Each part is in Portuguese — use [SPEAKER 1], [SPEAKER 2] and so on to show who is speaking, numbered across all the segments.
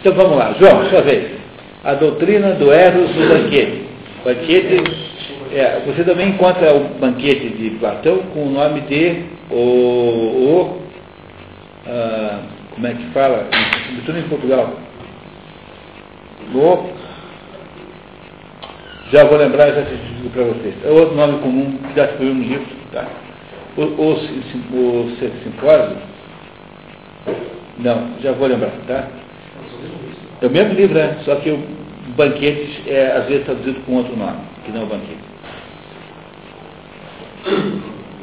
[SPEAKER 1] Então vamos lá, João, sua vez. A doutrina do Eros do banquete. Banquete, é, você também encontra o banquete de Platão com o nome de o, o ah, como é que fala? Sobretudo em Portugal. O, já vou lembrar já digo para vocês. É outro nome comum que já foi um livro. Tá? O, o, o, o simpósio? Não, já vou lembrar, tá? É o mesmo livro, né? Só que o banquete é às vezes traduzido com outro nome, que não é o banquete.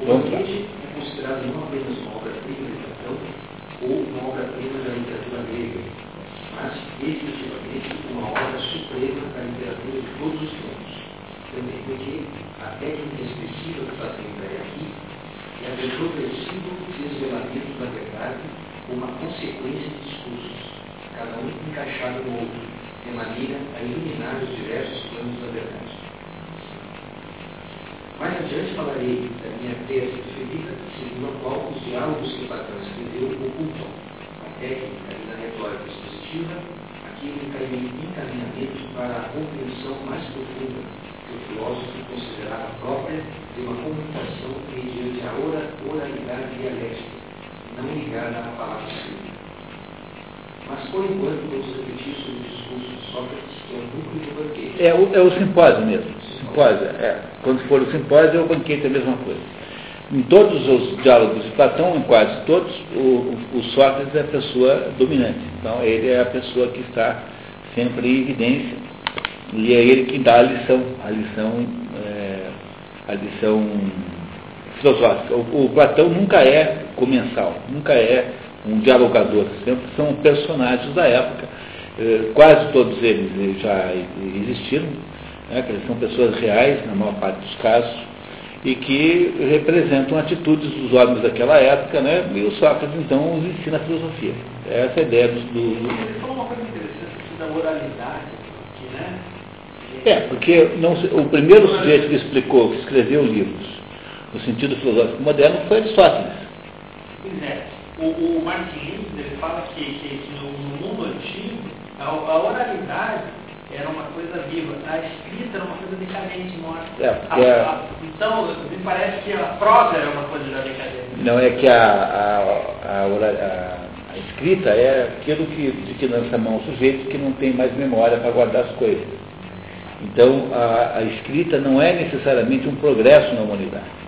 [SPEAKER 2] Vamos lá. é considerado não apenas uma obra-prima de Platão ou uma obra-prima da literatura grega, mas definitivamente uma obra suprema da literatura de todos os tempos. Também porque a técnica expressiva que Platão emprega aqui é a do progressivo desvelamento da verdade uma consequência de um encaixado no outro, de maneira a iluminar os diversos planos da verdade. Mais adiante falarei da minha tese preferida, segundo a qual os diálogos que Platão escreveu ocultam a técnica e a retórica expositiva, aquele encaminhamento para a compreensão mais profunda que o filósofo considerava própria de uma comunicação mediante a oralidade dialética não ligada à palavra escrita. Mas, por enquanto, vamos repetir sobre o discurso de Sócrates, que é o núcleo do banquete.
[SPEAKER 1] É o, é o simpósio mesmo. Simpósio, é. Quando for o simpósio, é o banquete, é a mesma coisa. Em todos os diálogos de Platão, em quase todos, o, o, o Sócrates é a pessoa dominante. Então, ele é a pessoa que está sempre em evidência. E é ele que dá a lição, a lição, é, a lição filosófica. O, o Platão nunca é comensal, nunca é um dialogador, sempre são personagens da época, eh, quase todos eles já existiram, né, que eles são pessoas reais, na maior parte dos casos, e que representam atitudes dos homens daquela época, né, e o Sócrates então os ensina a filosofia. Essa é a ideia do. do...
[SPEAKER 3] Ele falou uma coisa interessante da oralidade, que, né?
[SPEAKER 1] É, porque não, o primeiro sujeito que explicou, que escreveu livros no sentido filosófico moderno foi Aristóteles.
[SPEAKER 3] É. O, o Martin ele fala que, que, que no, no, mundo antigo a, a, oralidade era uma coisa viva, a escrita era uma coisa decadente, morta.
[SPEAKER 1] É,
[SPEAKER 3] a,
[SPEAKER 1] é...
[SPEAKER 3] a, então, me parece que a prosa era uma coisa já decadente.
[SPEAKER 1] Não, é que a, a, escrita é aquilo que, de que lança mão o sujeito que não tem mais memória para guardar as coisas. Então, a, a escrita não é necessariamente um progresso na humanidade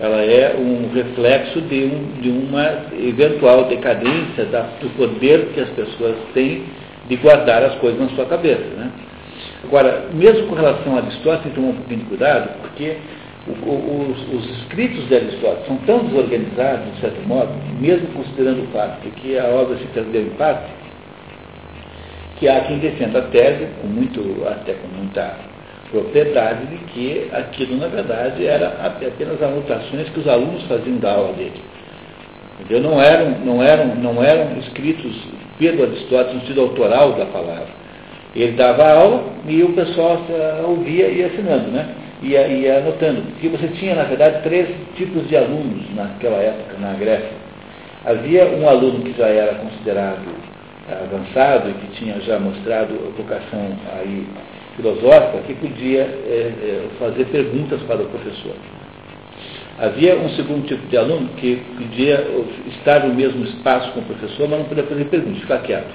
[SPEAKER 1] ela é um reflexo de, um, de uma eventual decadência da, do poder que as pessoas têm de guardar as coisas na sua cabeça. Né? Agora, mesmo com relação a Aristóteles, tem que tomar um pouquinho de cuidado, porque o, o, os, os, escritos de Aristóteles são tão desorganizados, de certo modo, mesmo considerando o fato de que a obra se perdeu em parte, que há quem defenda a tese, com muito, até com muita propriedade de que aquilo, na verdade, era apenas anotações que os alunos faziam da aula dele. Entendeu? Não, eram, não, eram, não eram escritos pelo Aristóteles no sentido autoral da palavra. Ele dava aula e o pessoal ouvia e assinando, né? Ia, ia anotando. Porque você tinha, na verdade, três tipos de alunos naquela época, na Grécia. Havia um aluno que já era considerado avançado e que tinha já mostrado vocação aí filosófica que podia é, é, fazer perguntas para o professor. Havia um segundo tipo de aluno que podia estar no mesmo espaço com o professor, mas não podia fazer perguntas, ficar quieto,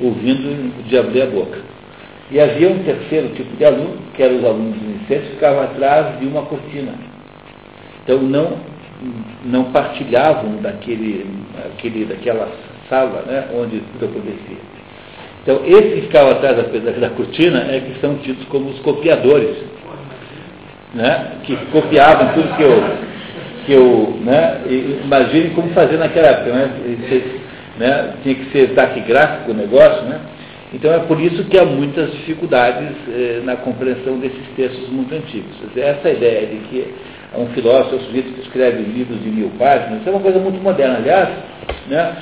[SPEAKER 1] ouvindo e podia abrir a boca. E havia um terceiro tipo de aluno, que eram os alunos iniciantes, que ficavam atrás de uma cortina. Então não, não partilhavam daquele, aquele, daquela sala né, onde tudo acontecia. Então, esses que ficavam atrás da, da, da, cortina é que são tidos como os copiadores, né? que copiavam tudo que eu, que eu né? imagine como fazer naquela época, né? né? tinha que ser taquigráfico o negócio, né? Então é por isso que há muitas dificuldades eh, na compreensão desses textos muito antigos. Essa ideia de que um filósofo, um sujeito que escreve livros de mil páginas, isso é uma coisa muito moderna. Aliás, né,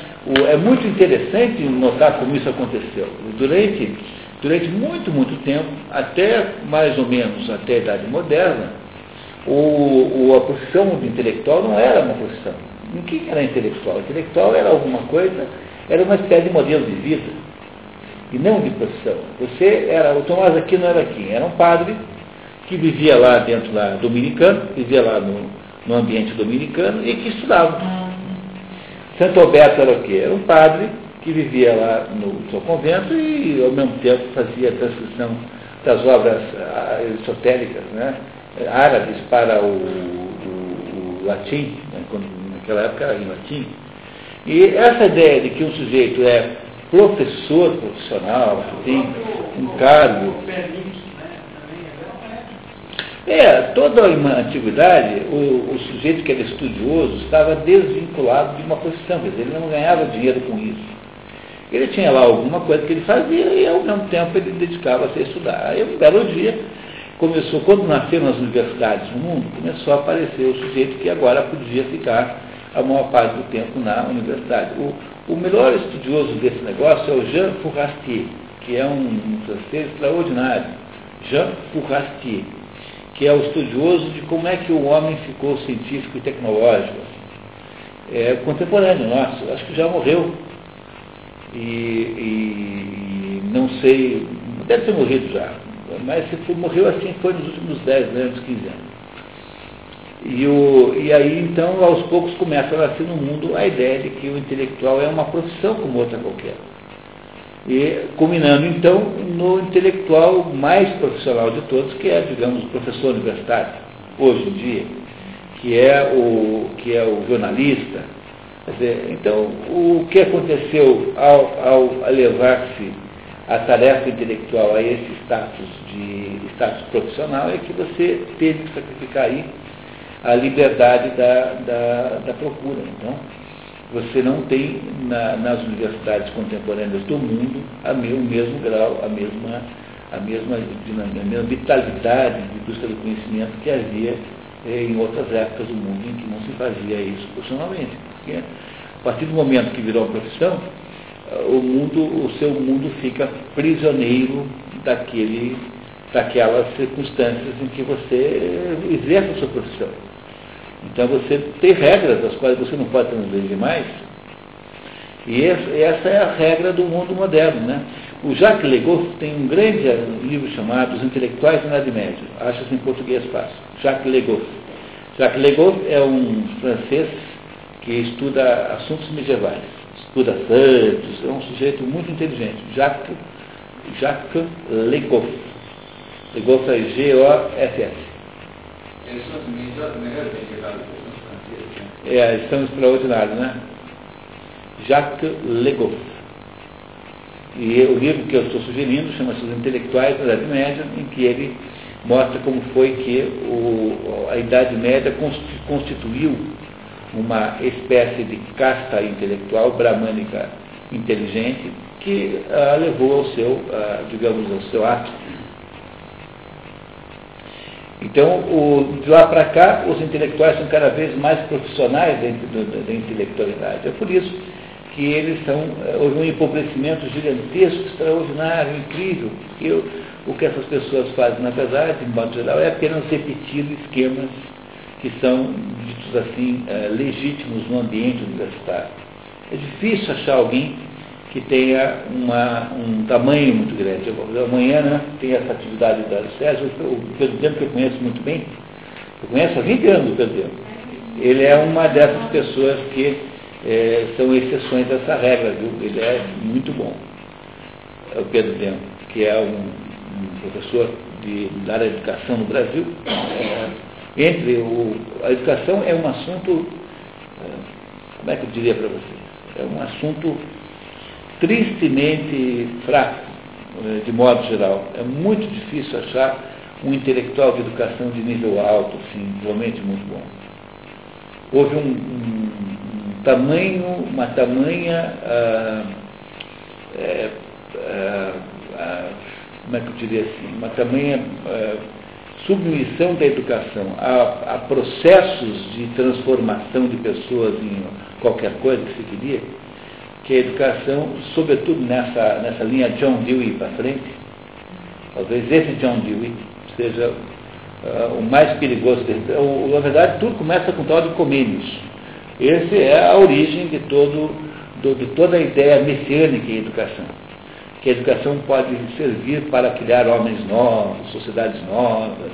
[SPEAKER 1] é muito interessante notar como isso aconteceu. Durante, durante muito, muito tempo, até mais ou menos até a Idade Moderna, o, o, a profissão de intelectual não era uma profissão. O que era intelectual? Intelectual era alguma coisa, era uma espécie de modelo de vida. e não de profissão. Você era, o Tomás Aquino era quem? Era um padre que vivia lá dentro lá dominicano, vivia lá no, no ambiente dominicano e que estudava. Santo Alberto era o quê? Era um padre que vivia lá no seu convento e ao mesmo tempo fazia a transcrição das obras ah, esotéricas, né, árabes para o, o, o latim, né, quando, naquela época era em latim. E essa ideia de que um sujeito é professor profissional, que tem um cargo. É, toda a antiguidade, o, o, sujeito que era estudioso estava desvinculado de uma profissão, quer dizer, ele não ganhava dinheiro com isso. Ele tinha lá alguma coisa que ele fazia e ao mesmo tempo ele dedicava-se a estudar. Aí um belo dia começou, quando nasceram as universidades no mundo, começou a aparecer o sujeito que agora podia ficar a maior parte do tempo na universidade. O, o melhor estudioso desse negócio é o Jean Fourastier, que é um, um francês extraordinário. Jean Fourastier, que é o estudioso de como é que o homem ficou científico e tecnológico. É contemporâneo nosso, acho que já morreu. E, e não sei, deve ter morrido já, mas se morreu assim foi nos últimos 10 anos, 15 anos. E, o, e aí, então, aos poucos começa a nascer no mundo a ideia de que o intelectual é uma profissão como outra qualquer. E culminando, então, no intelectual mais profissional de todos, que é, digamos, o professor universitário, hoje em dia, que é o, que é o jornalista. Dizer, então, o que aconteceu ao, ao elevar-se a tarefa intelectual a esse status de status profissional é que você teve que sacrificar aí a liberdade da, da, da procura. Então, você não tem na, nas universidades contemporâneas do mundo a o mesmo grau, a mesma, a mesma, a mesma vitalidade de busca do conhecimento que havia eh, em outras épocas do mundo em que não se fazia isso profissionalmente. Porque a partir do momento que virou uma profissão, o mundo, o seu mundo fica prisioneiro daquele, daquelas circunstâncias em que você exerce a sua profissão. Então você tem regras das quais você não pode transgredir mais. E essa é a regra do mundo moderno. Né? O Jacques Legoff tem um grande livro chamado Os Intelectuais na Idade Média. Acha-se em português fácil. Jacques Legoff. Jacques Legoff é um francês que estuda assuntos medievais. Estuda santos, é um sujeito muito inteligente. Jacques, Jacques Legoff. Legoff é G-O-F-S. Eles são os melhores medievais franceses, É, são extraordinários, né? Jacques Legoff. E o livro que eu estou sugerindo chama-se Os Intelectuais da Idade Média, em que ele mostra como foi que o, a Idade Média constituiu uma espécie de casta intelectual bramânica inteligente que ah, levou ao seu, ah, digamos, ao seu ato então, o, de lá para cá, os intelectuais são cada vez mais profissionais da, intelectualidade. É por isso que eles são, eh, houve um empobrecimento gigantesco, extraordinário, incrível. porque o, o que essas pessoas fazem, na verdade, de modo geral, é apenas repetir esquemas que são, ditos assim, eh, legítimos no ambiente universitário. É difícil achar alguém que tenha uma, um tamanho muito grande. Amanhã né, tem essa atividade da Sérgio, o Pedro Demo, que eu conheço muito bem, eu conheço há 20 anos o Pedro Demo. Ele é uma dessas pessoas que é, são exceções dessa regra, viu? Ele é muito bom. O Pedro Demo, que é um, um professor de, da área de educação no Brasil. É, entre o, a educação é um assunto, é, como é que eu diria para vocês? É um assunto tristemente fraco, eh, de modo geral. É muito difícil achar um intelectual de educação de nível alto, assim, realmente muito bom. Houve um, um, um tamanho, uma tamanha, ah, é, ah, ah, como é que eu diria assim, uma tamanha submissão da educação a, a processos de transformação de pessoas em qualquer coisa que se queria, que a educação, sobretudo nessa, nessa linha John Dewey para frente, talvez esse John Dewey seja uh, o mais perigoso. O, na verdade, tudo começa com o tal de Comênios. Essa é a origem de, todo, do, de toda a ideia messiânica em educação. que a educação pode servir para criar homens novos, sociedades novas,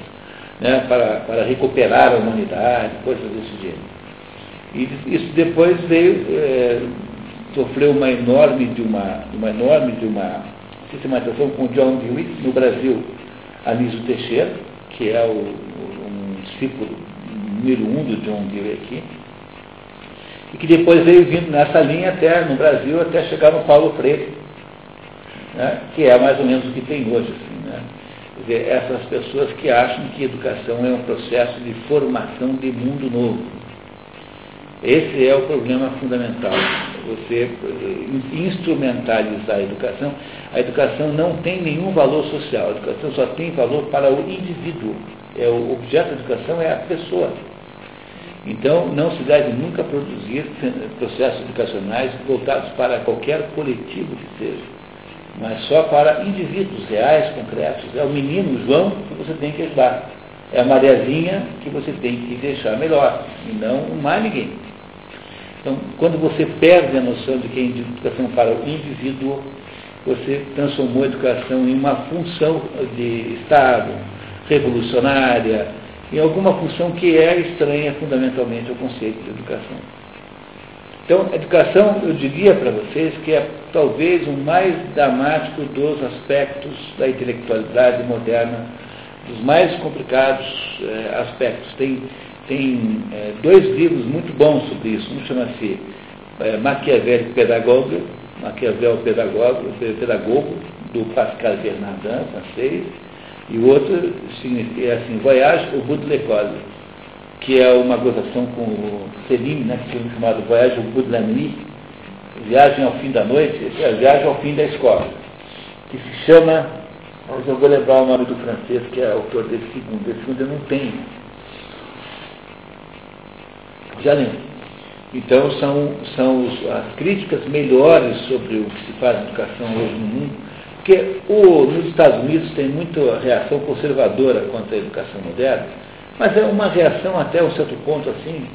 [SPEAKER 1] né, para, para recuperar a humanidade, coisas desse gênero. E isso depois veio, é, sofreu uma enorme de uma, uma enorme de uma sistematização com John Dewey no Brasil, Anísio Teixeira, que é o, um discípulo número um do John Dewey aqui, e que depois veio vindo nessa linha até no Brasil, até chegar no Paulo Freire, né, que é mais ou menos o que tem hoje. Assim, né? dizer, essas pessoas que acham que educação é um processo de formação de mundo novo. Esse é o problema fundamental. Você eh, instrumentalizar a educação. A educação não tem nenhum valor social. A educação só tem valor para o indivíduo. É, o objeto da educação é a pessoa. Então, não se deve nunca produzir processos educacionais voltados para qualquer coletivo que seja, mas só para indivíduos reais, concretos. É o menino João que você tem que ajudar. É a Mariazinha que você tem que deixar melhor, e não mais ninguém. Então, quando você perde a noção de que é educação para o indivíduo, você transformou a educação em uma função de Estado, revolucionária, em alguma função que é estranha fundamentalmente ao conceito de educação. Então, educação, eu diria para vocês que é talvez o mais dramático dos aspectos da intelectualidade moderna, dos mais complicados eh, aspectos. Tem, tem eh, dois livros muito bons sobre isso. Um chama-se eh, Maquiavel Pedagogo, Maquiavel Pedagogo, Pedagogo, do Pascal Bernardin, francês, e o outro é assim, Voyage au bout de l'école, que é uma gozação com o Celine, né, que é chamado Voyage au bout de la nuit, Viagem ao fim da noite, é Viagem ao fim da escola, que se chama, eu vou lembrar o nome do francês, que é autor desse segundo, esse segundo eu não tenho. Já lembro. Então são, são os, as críticas melhores sobre o que se faz na educação hoje no mundo, porque o, nos Estados Unidos tem muita reação conservadora contra a educação moderna, mas é uma reação até um certo ponto assim,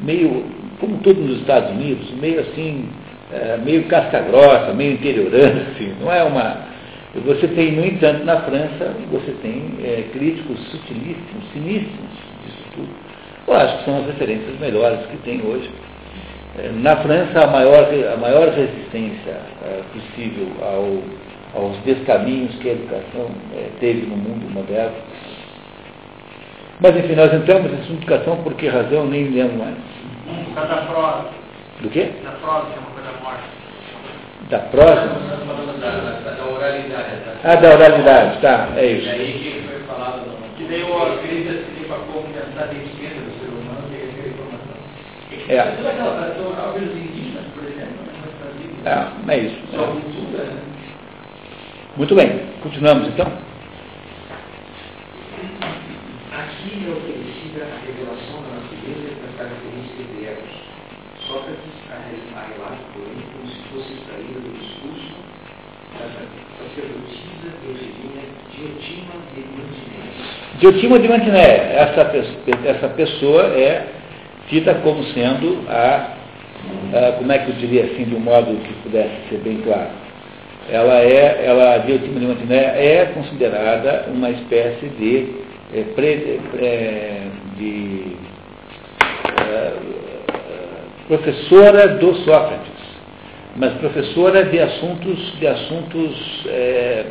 [SPEAKER 1] meio, como tudo nos Estados Unidos, meio assim, é, meio casca-grossa, meio interiorana, assim, não é uma. Você tem, no entanto, na França, você tem é, críticos sutilíssimos, ciníssimos disso tudo. Eu acho que são as referências melhores que tem hoje. É, na França, a maior, a maior resistência é, possível ao aos descaminhos que a educação é, teve no mundo moderno. Mas, enfim, nós entramos nessa educação por que razão, nem lembro mais.
[SPEAKER 3] Por causa da prosa.
[SPEAKER 1] Do quê?
[SPEAKER 3] Da prosa, que é uma coisa morta.
[SPEAKER 1] Da prosa?
[SPEAKER 2] Da, da, oralidade.
[SPEAKER 1] Ah, da oralidade, tá, é isso.
[SPEAKER 2] E aí que foi falado,
[SPEAKER 3] que daí o
[SPEAKER 2] escrita seria para como pensar dentro do ser humano e receber informação.
[SPEAKER 1] É.
[SPEAKER 2] Exemplo,
[SPEAKER 1] é, é isso.
[SPEAKER 2] Né?
[SPEAKER 1] Muito bem, continuamos então.
[SPEAKER 2] Aqui é oferecida a revelação da natureza e das características de Eros. Sócrates a relato, porém, como se fosse extraída do discurso da sacerdotisa Eugenia Diotima de Mantiné.
[SPEAKER 1] Diotima de Mantiné, essa, essa pessoa é cita como sendo a, a, como é que eu diria assim, de um modo que pudesse ser bem claro, ela é, ela, a Diotima de Mantiné é considerada uma espécie de, é, pre, é, de é, professora do Sócrates, mas professora de assuntos, de assuntos é,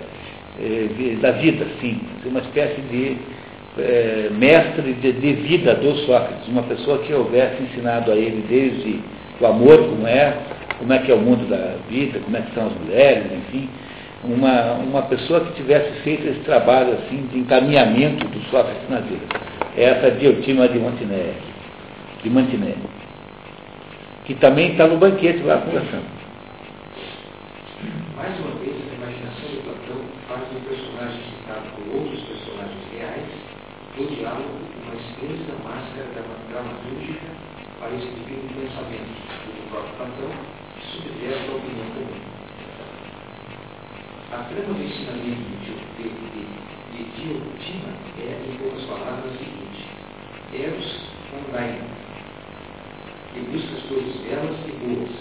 [SPEAKER 1] é, de, da vida, sim, uma espécie de é, mestre de, de, vida do Sócrates, uma pessoa que houvesse ensinado a ele desde o amor, como é, como é que é o mundo da vida, como é que são as mulheres, enfim, uma, uma pessoa que tivesse feito esse trabalho assim de encaminhamento do Sócrates na vida. É essa Diotima de Montiné, de Mantiné, que também está no banquete lá conversando.
[SPEAKER 2] Mais uma vez, a imaginação de Platão faz um personagem citado por outros personagens reais do diálogo uma extensa máscara dramatúrgica para escrever um pensamento do próprio Platão subverte a opinião comum. A trama do ensinamento de, de, de, de é, em poucas palavras, a seguinte: Eros online, e busca as coisas belas e boas,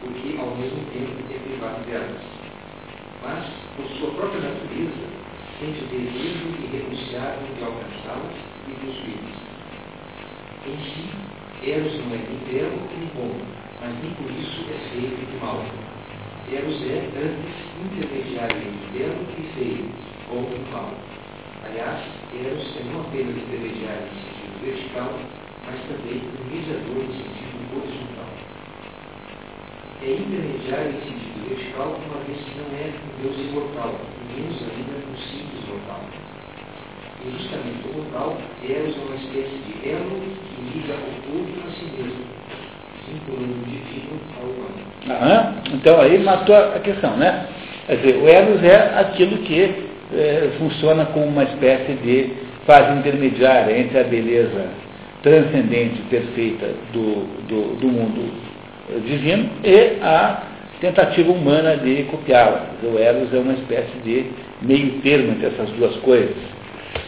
[SPEAKER 2] porque ao mesmo tempo é privado delas. Mas por sua própria natureza, sente o desejo irrenunciável de alcançá-las e possuí-las. Em si, Eros não é nem belo nem bom, mas nem por isso é feio e mal. Eros é, antes, intermediário entre belo e feio, e mal. Aliás, Eros é não apenas intermediário no sentido vertical, mas também um mediador no sentido horizontal. É intermediário em sentido vertical, uma vez que não é um Deus imortal, menos ainda um. E justamente como tal, é uma espécie de elo que liga o a si mesmo, vinculando o divino ao humano.
[SPEAKER 1] Ah, então aí matou a questão, né? Quer dizer, o Eros é aquilo que é, funciona como uma espécie de fase intermediária entre a beleza transcendente, perfeita do, do, do mundo divino e a tentativa humana de copiá-la. O Eros é uma espécie de meio termo entre essas duas coisas.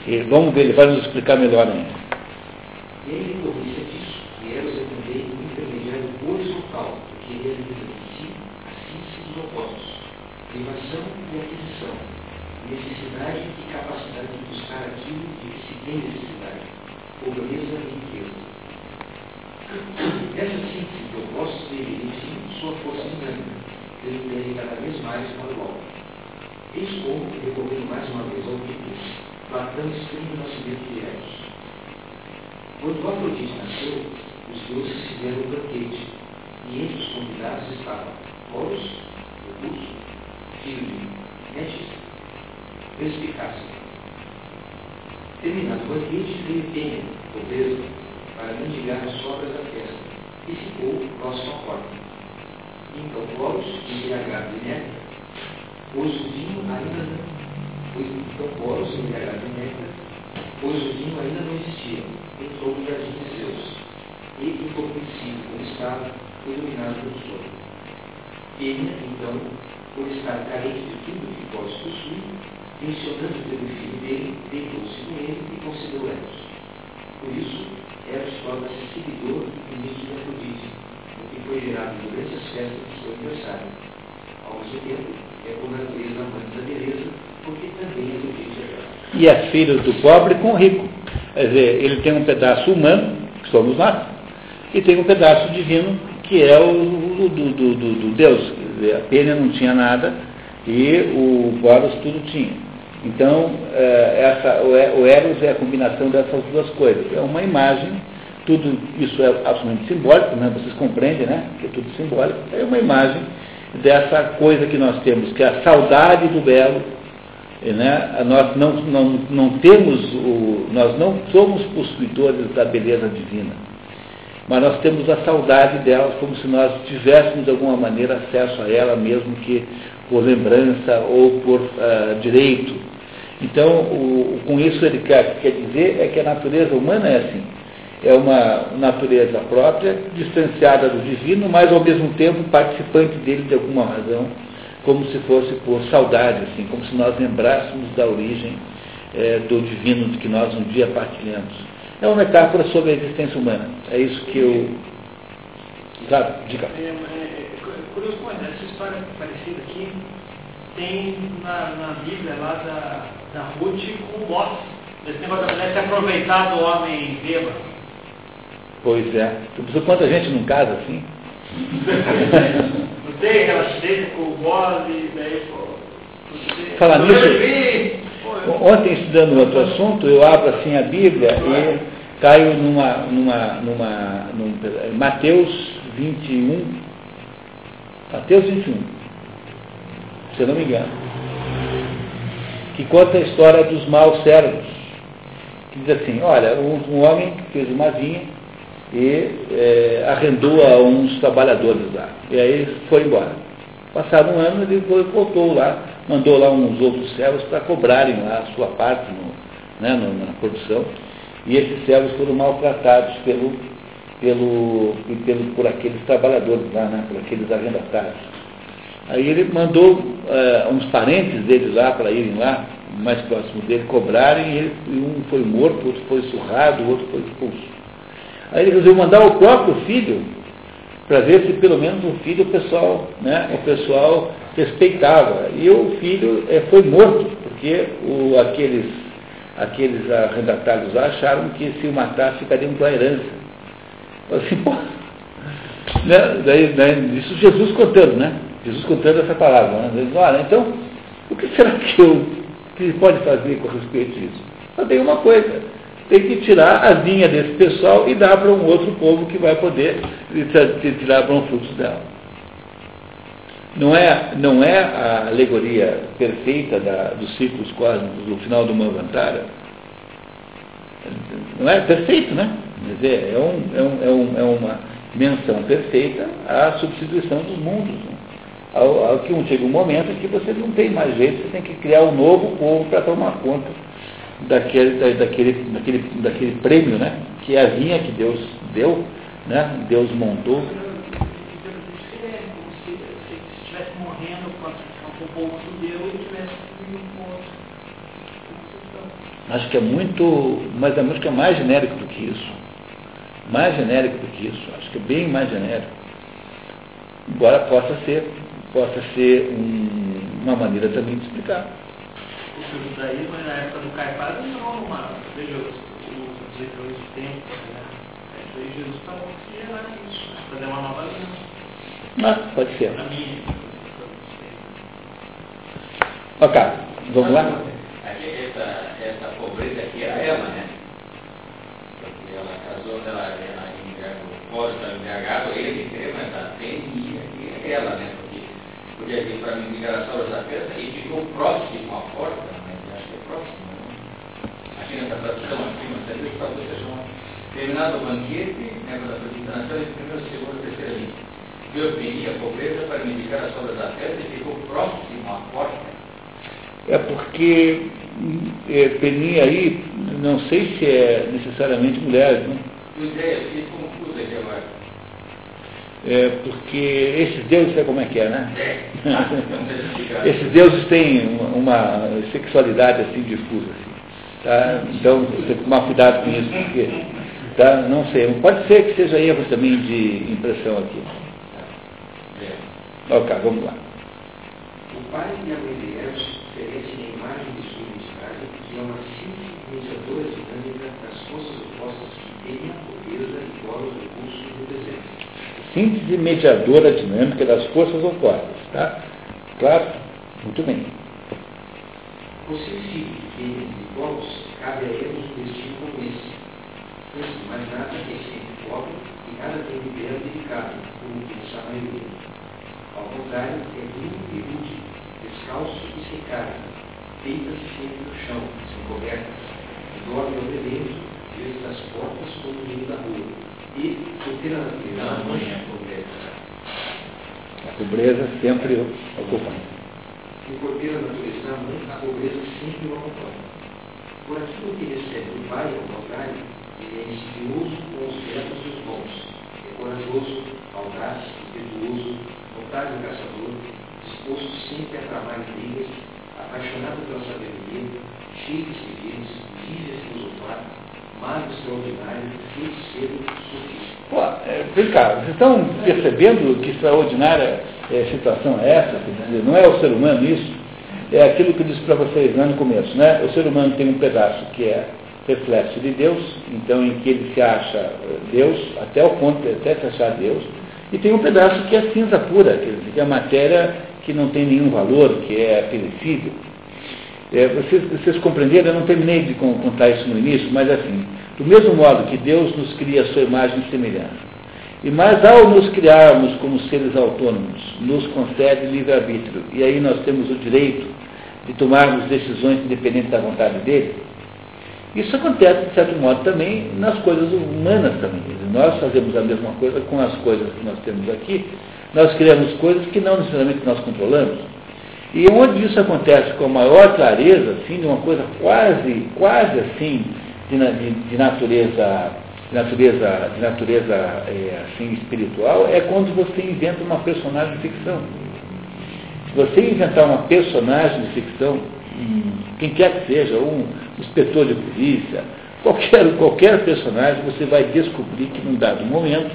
[SPEAKER 1] E vamos ver, ele vai nos explicar melhor ainda.
[SPEAKER 2] E ele corrige disso, que Eros é também um intermediário horizontal, que realiza em si a síntese dos opostos, privação e aquisição, necessidade e capacidade de buscar aquilo de que se tem necessidade, pobreza e riqueza. Essa síntese de opostos dele, enfim, sua força dinâmica, que tende cada vez mais para o alto. Eis como, recorrendo mais uma vez ao Bíblia, Platão escreve o nascimento de Eros. Quando Afrodite nasceu, os deuses fizeram um banquete, e entre os convidados estavam Horus, Augusto, filho de Metis, perspicácia. Terminado o banquete, veio Pênia, pobreza, para mendigar as sobras da festa, e ficou próximo à porta. Então Horus, embriagado de néctar, pôs o vinho ainda pois Horus, embriagado de néctar, pois o vinho ainda não existia, entrou no jardim de Zeus, e, entorpecido como estava, foi iluminado pelo sol. Pênia, então, por estar carente de tudo que pode possuir, mencionando pelo filho dele, deitou-se com ele e concedeu Eros. Por isso, Eros torna-se seguidor e ministro de Afrodite, o que foi gerado durante as festas de seu aniversário. Ao mesmo tempo, é por natureza amante da beleza, também Afrodite é.
[SPEAKER 1] E é filho do pobre com o rico. Quer dizer, ele tem um pedaço humano, que somos nós, e tem um pedaço divino, que é o do, do, do, do Deus. Quer dizer, a Pênia não tinha nada e o Boros tudo tinha. Então, essa, o Eros é a combinação dessas duas coisas. É uma imagem, tudo isso é absolutamente simbólico, né? vocês compreendem, né? Que é tudo simbólico. É uma imagem dessa coisa que nós temos, que é a saudade do belo. Né? Nós não, não, não temos, o, nós não somos possuidores da beleza divina, mas nós temos a saudade dela como se nós tivéssemos de alguma maneira acesso a ela, mesmo que por lembrança ou por uh, direito. Então, o, com isso ele quer, quer dizer é que a natureza humana é assim. É uma natureza própria, distanciada do divino, mas ao mesmo tempo participante dele de alguma razão, como se fosse por saudade, assim, como se nós lembrássemos da origem é, do divino que nós um dia partilhamos. É uma metáfora sobre a existência humana. É isso que eu. Sabe? Diga.
[SPEAKER 3] É, é, é curioso, essa história parecida aqui tem na, na Bíblia lá da, da Ruth com o Ló. Esse negócio da mulher se aproveitar do homem bêbado.
[SPEAKER 1] Pois é. Tu pensou quanta gente não casa assim?
[SPEAKER 3] com o Bose, daí, pô.
[SPEAKER 1] Falar nisso, ontem estudando outro assunto, eu abro assim a Bíblia e caio numa, numa, numa, num, Mateus 21, Mateus 21, se eu não me engano, que conta a história dos maus servos, que diz assim, olha, um, um homem fez uma vinha e é, arrendou a uns trabalhadores lá, e aí foi embora. Passado um ano, ele voltou lá, mandou lá uns outros servos para cobrarem lá a sua parte no, né, na produção, e esses servos foram maltratados pelo, pelo, pelo, por aqueles trabalhadores lá, né, por aqueles arrendatários. Aí ele mandou uh, uns parentes dele lá para irem lá, mais próximo dele, cobrarem, e, ele, e um foi morto, outro foi surrado, outro foi expulso. Aí ele resolveu mandar o próprio filho para ver se pelo menos o filho o pessoal, né, o pessoal respeitava. E o filho é, foi morto, porque o, aqueles, aqueles arrendatários lá acharam que se o matasse ficariam com a herança. Assim, pô, né? daí, daí, isso Jesus contando, né? Jesus contando essa palavra. Né? Ele diz, olha, então, o que será que eu que pode fazer com respeito a isso? Só tem uma coisa, tem que tirar a vinha desse pessoal e dar para um outro povo que vai poder tirar um frutos dela. Não é, não é a alegoria perfeita da, dos ciclos cósmicos do final do Manvantara? Não é perfeito, né? Quer dizer, é, é, um, é, um, é uma menção perfeita à substituição dos mundos. Né? Ao, ao, que chega um momento em que você não tem mais jeito, você tem que criar um novo povo para tomar conta daquele, da, daquele, daquele, daquele prêmio, né? Que é a vinha que Deus deu, né? Deus montou. Acho que é muito, mas a música é mais genérico do que isso. Mais genérico do que isso. Acho que é bem mais genérico. Embora possa ser, possa ser um, uma maneira também de explicar
[SPEAKER 3] o judaísmo na época do Caifás não uma, veja os, diretores do tempo, né? Aí Jesus falou que ia lá nisso, né? fazer uma nova aliança.
[SPEAKER 1] Ah, pode ser. Ok, vamos lá?
[SPEAKER 4] Essa, essa pobreza aqui era ela, né? Porque ela casou, ela, o fora está embriagado, ele queria, mas a PNI aqui é ela, né? Porque podia vir para mim ligar as horas da festa e ficou próximo à porta, mas acho que é próximo? Aqui nessa tradução, aqui, talvez talvez seja uma. Terminado o banquete, né, quando a apresentação, ele primeiro, segundo, terceira linha. Eu pedi a pobreza para indicar as obras da festa e ficou próximo à porta.
[SPEAKER 1] É porque é, Peninha aí, não sei se é necessariamente mulher, né?
[SPEAKER 4] Ideia, confuso aqui agora.
[SPEAKER 1] É, porque esses deuses, sabe como é que é, né? Esses deuses têm uma, sexualidade assim difusa. Assim, tá? Então, tem que tomar cuidado com isso, porque tá? não sei, pode ser que seja erro também de impressão aqui. Ok, vamos lá.
[SPEAKER 2] O pai e a mãe de Eros oferecem a imagem de sua identidade, que é uma simples mediadora dinâmica das forças opostas que têm a pobreza e fora do
[SPEAKER 1] síntese mediadora dinâmica das forças opostas. Tá? Claro? Muito bem.
[SPEAKER 2] E povos cabe a eles um destino como esse. Antes de mais nada, é sempre pobre e nada tem de delicado, como pensa a maioria. Ao contrário, é nu e rude, descalço e sem carne, feitas sempre no chão, sem cobertas, dorme ao beleza, vezes das portas como o meio da rua e a. Não, é a pobreza.
[SPEAKER 1] A pobreza sempre ocupa.
[SPEAKER 2] Se corteira a natureza da mãe, a pobreza sempre o acompanha. Por aquilo que recebe do pai, ao contrário, ele é insidioso com os retos e os bons, é corajoso, audaz, impetuoso, notável caçador, disposto sempre a tramar intrigas, apaixonado pela sabedoria, cheio de segredos, vive a filosofar, extraordinário, feiticeiro, sofista. Pô,
[SPEAKER 1] é, vem cá, vocês estão percebendo que extraordinária é, situação é essa? Dizer, não é o ser humano isso? É aquilo que eu disse para vocês lá no começo, né? O ser humano tem um pedaço que é reflexo de Deus, então em que ele se acha eh, Deus, até o ponto de até se achar Deus, e tem um pedaço que é cinza pura, que é matéria que não tem nenhum valor, que é perecível. É, vocês, vocês compreenderam? Eu não terminei de contar isso no início, mas assim, do mesmo modo que Deus nos cria a sua imagem e semelhança, e mais ao nos criarmos como seres autônomos, nos concede livre-arbítrio, e aí nós temos o direito de tomarmos decisões independentes da vontade dele, isso acontece, de certo modo, também nas coisas humanas também. Nós fazemos a mesma coisa com as coisas que nós temos aqui, nós criamos coisas que não necessariamente nós controlamos. E onde isso acontece com a maior clareza, assim, de uma coisa quase, quase assim, de, de, de natureza, de natureza, de natureza é, assim, espiritual, é quando você inventa uma personagem de ficção. Se você inventar uma personagem de ficção, quem quer que seja, um inspetor de polícia, qualquer, qualquer personagem, você vai descobrir que num dado momento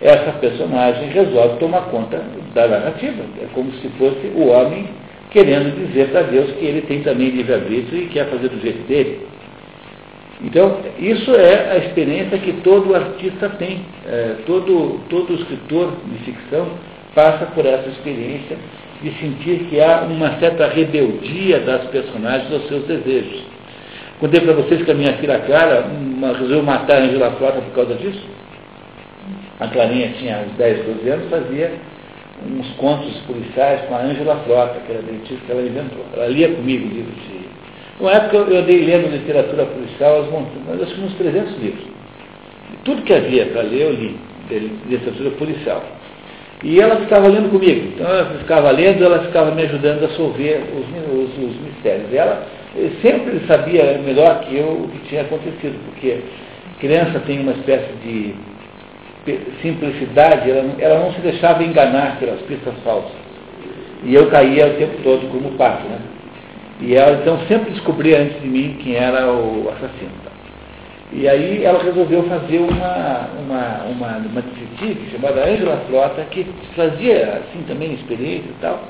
[SPEAKER 1] essa personagem resolve tomar conta da narrativa. É como se fosse o homem querendo dizer para Deus que ele tem também livre-arbítrio e quer fazer do jeito dele. Então, isso é a experiência que todo artista tem, é, todo, todo escritor de ficção passa por essa experiência de sentir que há uma certa rebeldia das personagens aos seus desejos. Contei para vocês que a minha filha Clara uma, resolveu matar a Angela Frota por causa disso. A Clarinha tinha uns 10, 12 anos, fazia uns contos policiais com a Ângela Frota, que era dentista que ela inventou. Ela lia comigo livros de. Uma época eu andei lendo literatura policial, aos montanhas, eu tinha uns 300 livros. tudo que havia para ler eu li, de literatura policial. E ela ficava lendo comigo. Então ela ficava lendo, ela ficava me ajudando a solver os, os, os mistérios. E ela sempre sabia melhor que eu o que tinha acontecido, porque criança tem uma espécie de simplicidade, ela, ela não se deixava enganar pelas pistas falsas. E eu caía o tempo todo como pato, né? E ela então sempre descobria antes de mim quem era o assassino. E aí ela resolveu fazer uma, uma, uma, uma detetive chamada Angela Frota, que fazia assim também experiência e tal,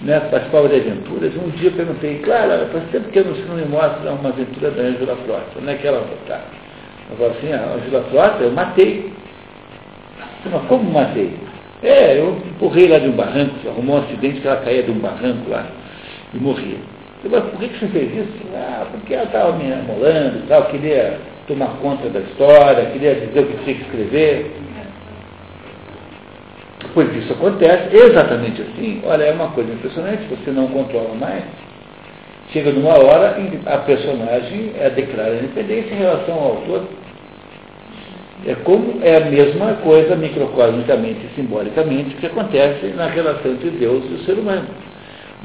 [SPEAKER 1] né, participava de aventuras. Um dia eu perguntei, claro, faz tempo que eu não, não me mostra uma aventura da Angela Frota, onde é que ela está? Ela falou assim, a Angela Frota eu matei. Mas como matei? É, eu empurrei lá de um barranco, arrumou um acidente que ela caía de um barranco lá e morria. Eu falei, por que, você fez isso? Ah, porque ela estava me amolando e tal, queria tomar conta da história, queria dizer o que tinha que escrever. Pois isso acontece exatamente assim. Olha, é uma coisa impressionante, você não controla mais. Chega numa hora em que a personagem é, declara independência em relação ao autor. É como é a mesma coisa microcosmicamente e simbolicamente que acontece na relação entre Deus e o ser humano.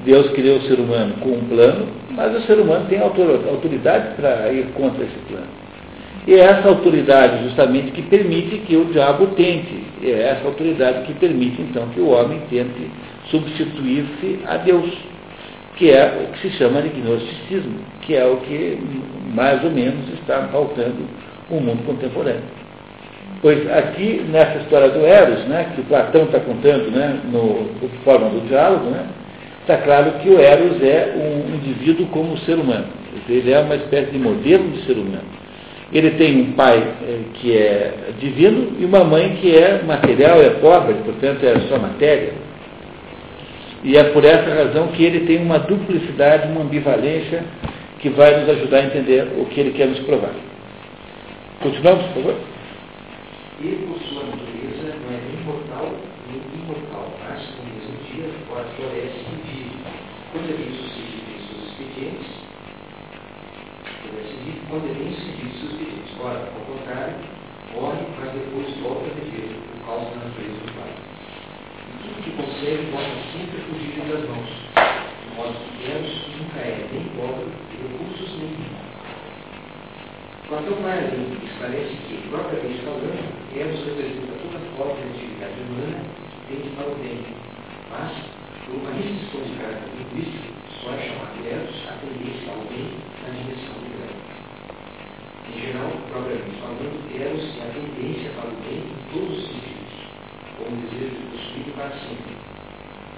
[SPEAKER 1] Deus criou o ser humano com um plano, mas o ser humano tem autoridade para ir contra esse plano. E é essa autoridade justamente que permite que o diabo tente, é essa autoridade que permite então que o homem tente substituir-se a Deus, que é o que se chama de gnosticismo, que é o que mais ou menos está faltando o mundo contemporâneo. Pois aqui, nessa história do Eros, né, que Platão está contando né, no, forma do diálogo, né, está claro que o Eros é um indivíduo como ser humano. Ele é uma espécie de modelo de ser humano. Ele tem um pai é, que é divino e uma mãe que é material, é pobre, portanto é só matéria. E é por essa razão que ele tem uma duplicidade, uma ambivalência que vai nos ajudar a entender o que ele quer nos provar. Continuamos, por favor?
[SPEAKER 2] E por sua natureza não é nem mortal nem imortal, mas no mesmo dia fora floresce e vive. Bem sucedido em seus expedientes, floresce e vive bem sucedido em seus expedientes. Ora, ao contrário, morre, mas depois volta a viver por causa da natureza do Pai. E tudo que consegue volta sempre fugir das mãos, de modo que Deus nunca é nem pobre. Platão mais esclarece que, propriamente falando, Eros representa toda forma de atividade humana tende para o bem, mas, por uma restrição de caráter linguístico, só é chamado Eros a tendência ao bem na dimensão do grau. Em geral, propriamente falando, Eros é a tendência para o bem em todos os sentidos, como o desejo de possuir para sempre.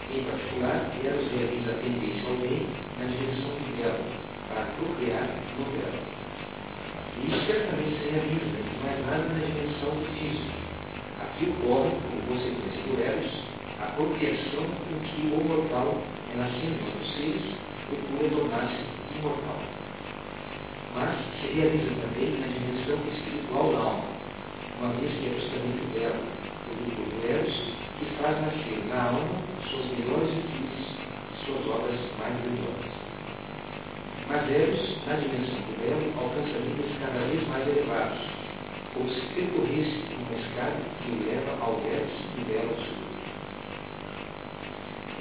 [SPEAKER 2] Em particular, Eros realiza a tendência ao bem na dimensão do grau, para procriar no grau. Isso certamente seria vida, mas nada na dimensão do físico. Aqui ocorre, como consequência do Eros, a procriação com que o mortal, renascendo dos seres, procura tornar-se imortal. Mas se realiza também na dimensão espiritual da alma, uma vez que é justamente o verbo, produto do Eros, que faz nascer na alma suas melhores virtudes, suas obras mais grandiosas. Mas Eros, na dimensão do belo, alcança níveis cada vez mais elevados, como se percorresse uma escada que o leva ao verso e belo absoluto.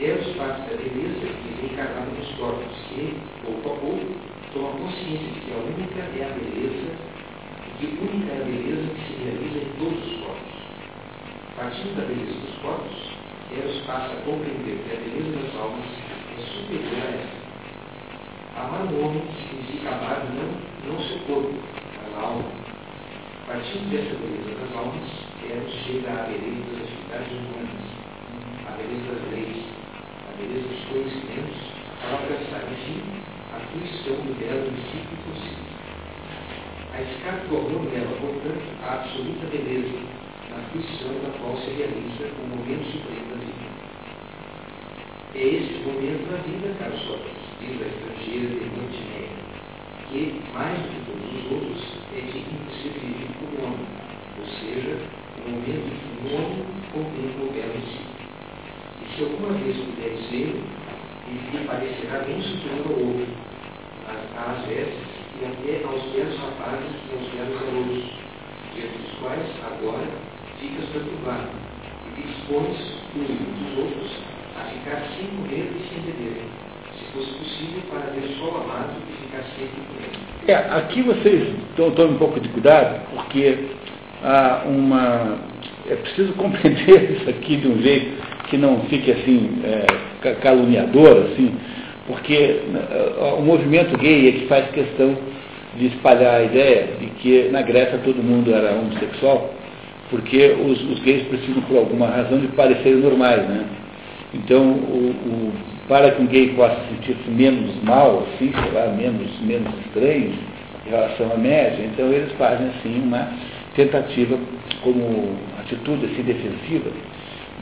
[SPEAKER 2] Eros parte da beleza que vem encarnada nos corpos, que, pouco a pouco, toma consciência de que a única é a beleza, e que única é a beleza que se realiza em todos os corpos. Partindo da beleza dos corpos, Eros passa a compreender que a beleza das almas é superior a esta Amar o homem significa amar não, não seu corpo, mas a alma. Partindo dessa beleza das almas, ela chega à beleza das atividades humanas, à beleza das leis, à beleza dos conhecimentos, para alcançar, enfim, a fruição do belo si possível. A escada amor leva, portanto, a absoluta beleza, na fruição da qual se realiza o momento supremo da vida. É este momento da vida, caros jovens, diz a estrangeira de Montenegro, que, mais do que todos os outros, é de impossível como homem, ou seja, o momento em que o homem contempla o belo em si. E se alguma vez puder dizer, lhe parecerá bem superior ao outro, às vestes e até aos belos rapazes e aos belos garotos, diante dos quais agora ficas perturbado e expões uns dos outros a ficar sem comer e sem beber, fosse possível para só amado e ficar sempre com ele.
[SPEAKER 1] É, aqui vocês tomem um pouco de cuidado, porque há uma. É preciso compreender isso aqui de um jeito que não fique assim, é, caluniador, assim, porque é, o movimento gay é que faz questão de espalhar a ideia de que na Grécia todo mundo era homossexual, porque os, os gays precisam, por alguma razão, de parecerem normais, né? Então, o, o, para que gay possa sentir-se menos mal, assim, sei lá, menos, menos estranho em relação à média, então eles fazem, assim, uma tentativa, como atitude assim, defensiva,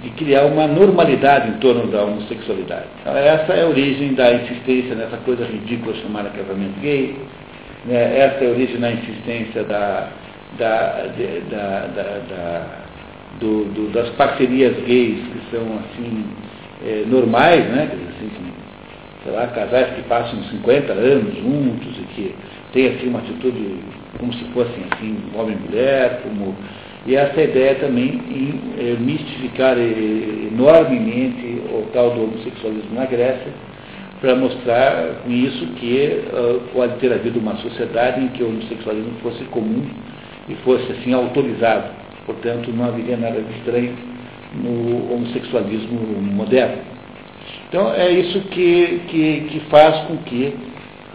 [SPEAKER 1] de criar uma normalidade em torno da homossexualidade. Então, essa é a origem da insistência nessa coisa ridícula chamada casamento gay, né? essa é a origem da insistência da, da, de, da, da do, do, das parcerias gays que são assim é, normais, né? Assim, sei lá, casais que passam 50 anos juntos e que têm assim, uma atitude como se fossem assim, homem e mulher, como e essa ideia também em é, mistificar é, enormemente o tal do homossexualismo na Grécia, para mostrar com isso que uh, pode ter havido uma sociedade em que o homossexualismo fosse comum e fosse assim autorizado. Portanto, não haveria nada de estranho no homossexualismo moderno. Então, é isso que, que, que faz com que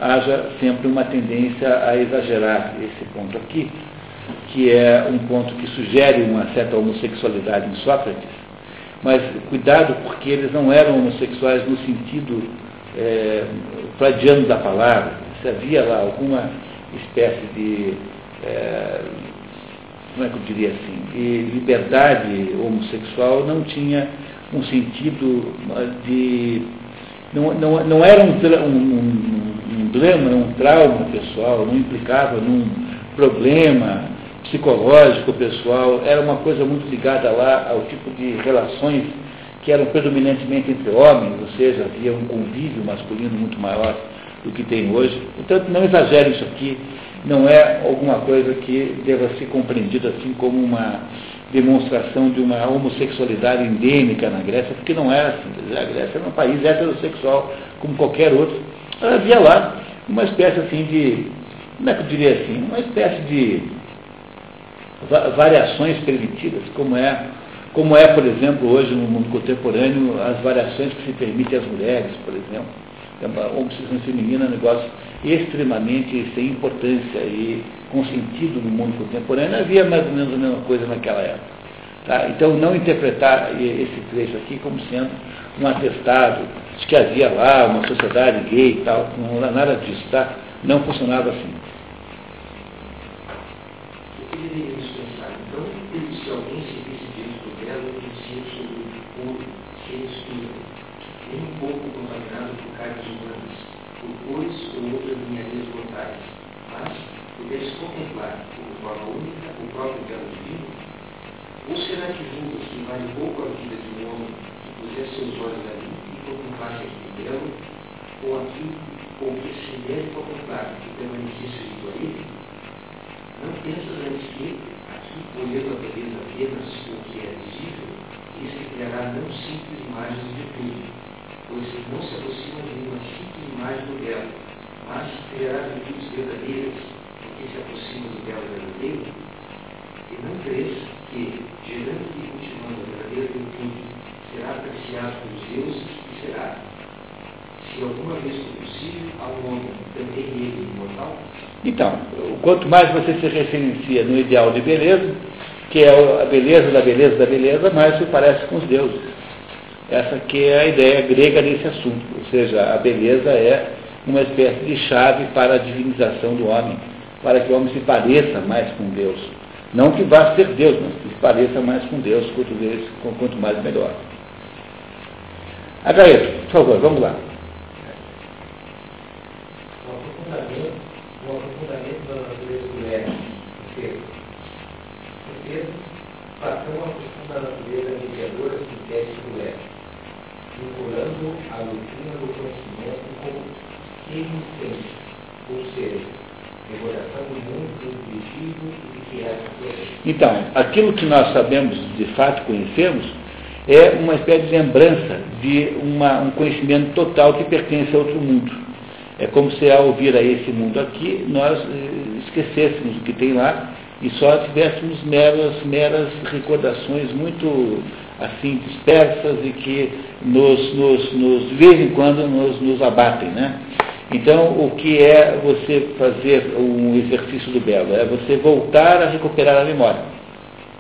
[SPEAKER 1] haja sempre uma tendência a exagerar esse ponto aqui, que é um ponto que sugere uma certa homossexualidade em Sócrates, mas cuidado porque eles não eram homossexuais no sentido é, da palavra, se havia lá alguma espécie de, é, como é que eu diria assim, de liberdade homossexual, não tinha um sentido de. Não, não, não era um, um, um drama, um trauma pessoal, não implicava num problema psicológico pessoal, era uma coisa muito ligada lá ao tipo de relações que eram predominantemente entre homens, ou seja, havia um convívio masculino muito maior do que tem hoje. Portanto, não exagere isso aqui, não é alguma coisa que deva ser compreendida assim como uma demonstração de uma homossexualidade endêmica na Grécia, porque não era assim. A Grécia era um país heterossexual, como qualquer outro. Havia lá uma espécie assim de, como é que eu diria assim, uma espécie de variações permitidas, como é como é, por exemplo, hoje no mundo contemporâneo, as variações que se permitem às mulheres, por exemplo. A feminina é um negócio extremamente sem importância e com sentido no mundo contemporâneo. Havia mais ou menos a mesma coisa naquela época. Tá? Então, não interpretar esse trecho aqui como sendo um atestado de que havia lá uma sociedade gay e tal, não era nada disso, tá? Não funcionava assim.
[SPEAKER 2] O que deveríamos ou outras linharias mortais, mas pudesse contemplar, como forma única, o próprio belo divino? Ou será que julgas que vale pouco a vida de um homem que pusesse seus olhos ali e contemplasse aquele belo, ou aquilo com que se deve contemplar que permanecesse junto a ele? Não pensas antes que, aqui, olhando a beleza apenas o que é visível, isso criará não simples imagens de tudo, pois não se aproxima de uma simples imagem do belo, mas criará virtudes verdadeiras, porque se aproxima do belo verdadeiro? E não crês que, gerando e cultivando a verdadeira virtude, será apreciado pelos deuses e será, se alguma vez for possível, a um homem também ele imortal?
[SPEAKER 1] Então, quanto mais você se referencia no ideal de beleza, que é a beleza da beleza da beleza, mais se parece com os deuses. Essa que é a ideia grega desse assunto. Ou seja, a beleza é uma espécie de chave para a divinização do homem, para que o homem se pareça mais com Deus. Não que vá ser Deus, mas que se pareça mais com Deus, quanto, vezes, quanto mais melhor. Agaeto, por favor, vamos lá.
[SPEAKER 2] O aprofundamento, o aprofundamento da natureza do ego, porque, porque Platão aprofunda a natureza mediadora sintética do ego, vinculando a doutrina do conhecimento como existência, ou seja, recordação do mundo intuitivo e que é a
[SPEAKER 1] Então, aquilo que nós sabemos, de fato conhecemos, é uma espécie de lembrança de uma, um conhecimento total que pertence a outro mundo. É como se ao vir a esse mundo aqui, nós eh, esquecêssemos o que tem lá e só tivéssemos meras, meras recordações muito assim dispersas e que nos, nos, nos de vez em quando nos, nos abatem. Né? Então, o que é você fazer um exercício do belo? É você voltar a recuperar a memória.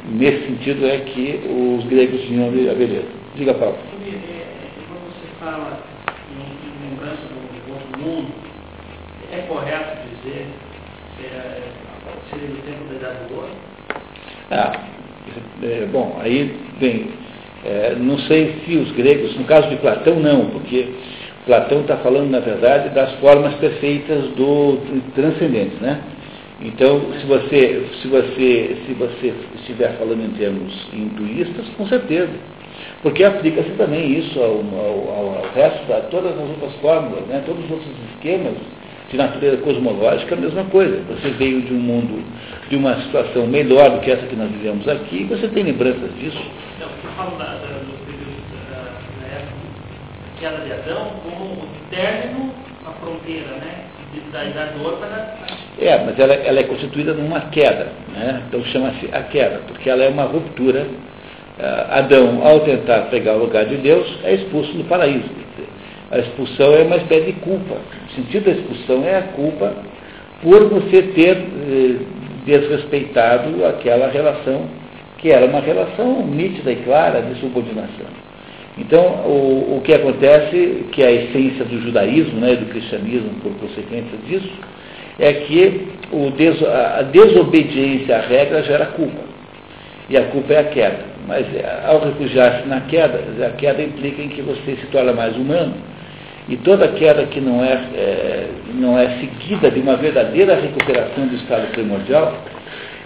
[SPEAKER 1] Nesse sentido é que os gregos tinham a beleza. Diga, Paulo.
[SPEAKER 3] Quando você fala em, em lembrança do outro mundo, é correto dizer que é, seria do tempo da Idade do Ouro?
[SPEAKER 1] Ah, é, bom, aí vem. É, não sei se os gregos, no caso de Platão, não, porque Platão está falando, na verdade, das formas perfeitas do, transcendente, né? Então, se você, se você, se você estiver falando em termos hinduístas, com certeza. Porque aplica-se também isso ao, ao, ao resto, a todas as outras fórmulas, né? todos os outros esquemas de natureza cosmológica, a mesma coisa. Você veio de um mundo, de uma situação melhor do que essa que nós vivemos aqui, você tem lembranças disso.
[SPEAKER 3] Não, eu falo da, da, do período da, da época queda de Adão como o término, a fronteira, né? Da idade do ouro
[SPEAKER 1] é, mas ela, ela, é constituída numa queda, né? então chama-se a queda, porque ela é uma ruptura. Adão, ao tentar pegar o lugar de Deus, é expulso do paraíso. A expulsão é uma espécie de culpa. O sentido da expulsão é a culpa por você ter eh, desrespeitado aquela relação, que era uma relação nítida e clara de subordinação. Então, o, o que acontece, que é a essência do judaísmo, né, do cristianismo, por consequência disso, é que des, a desobediência à regra gera culpa. E a culpa é a queda. Mas é, ao refugiar-se na queda, a queda implica em que você se torna mais humano. E toda queda que não é, é não é seguida de uma verdadeira recuperação do estado primordial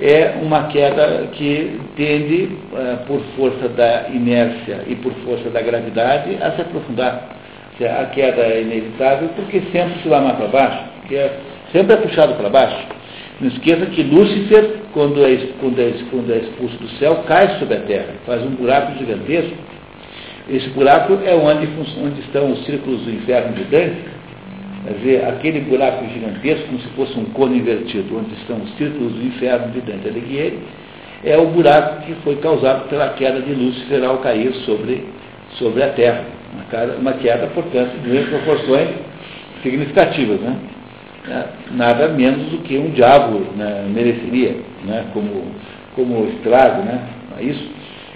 [SPEAKER 1] é uma queda que tende, é, por força da inércia e por força da gravidade, a se aprofundar. A queda é inevitável porque sempre se vai mais para baixo, porque é Sempre é puxado para baixo. Não esqueça que Lúcifer, quando é, quando, é, quando é expulso do céu, cai sobre a terra, faz um buraco gigantesco. Esse buraco é onde, onde estão os círculos do inferno de Dante. Quer dizer, aquele buraco gigantesco, como se fosse um cone invertido, onde estão os círculos do inferno de Dante Alighieri, é o buraco que foi causado pela queda de Lúcifer ao cair sobre, sobre a terra. Uma queda, portanto, de proporções significativas. Né? né, nada menos do que um diabo né, mereceria, né, como, como estrago, né, é isso.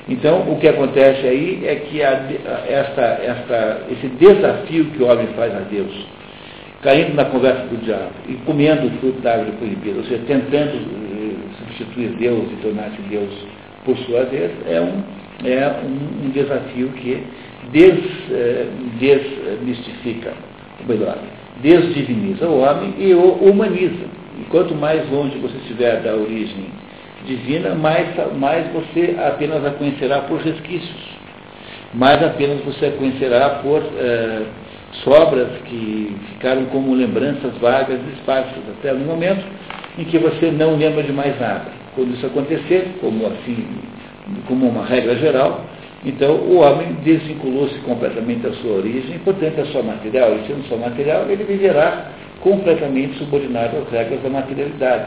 [SPEAKER 1] Então, o que acontece aí é que a, esta, esta, esse desafio que o homem faz a Deus, caindo na conversa do diabo e comendo o fruto da árvore proibida, ou seja, tentando eh, substituir Deus e tornar-se Deus por sua vez, é um, é um, um desafio que des, eh, desmistifica, ou melhor, desdiviniza o homem e o humaniza. E quanto mais longe você estiver da origem divina, mais, mais você apenas a conhecerá por resquícios. Mais apenas você a conhecerá por é, sobras que ficaram como lembranças vagas e esparsas, até no momento em que você não lembra de mais nada. Quando isso acontecer, como assim, como uma regra geral, então, o homem desvinculou-se completamente da sua origem, portanto, é só material, e sendo só material, ele viverá completamente subordinado às regras da materialidade.